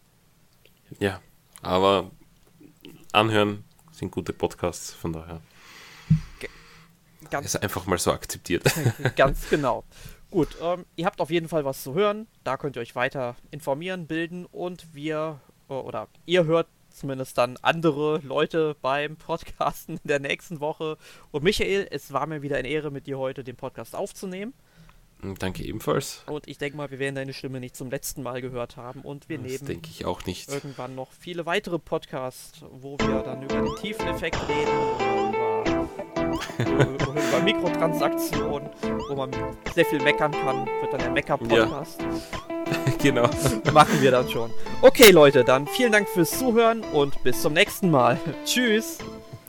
Ja, aber anhören sind gute Podcasts, von daher. Ganz ist einfach mal so akzeptiert. Ganz genau. Gut, ähm, ihr habt auf jeden Fall was zu hören. Da könnt ihr euch weiter informieren, bilden und wir äh, oder ihr hört zumindest dann andere Leute beim Podcasten in der nächsten Woche. Und Michael, es war mir wieder eine Ehre, mit dir heute den Podcast aufzunehmen. Danke ebenfalls. Und ich denke mal, wir werden deine Stimme nicht zum letzten Mal gehört haben. Und wir das nehmen denke ich auch nicht. irgendwann noch viele weitere Podcasts, wo wir dann über den Tiefeneffekt reden oder über, über, über Mikrotransaktionen, wo man sehr viel meckern kann. Wird dann der Mecker-Podcast. Ja. genau. Machen wir dann schon. Okay, Leute, dann vielen Dank fürs Zuhören und bis zum nächsten Mal. Tschüss.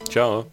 Ciao.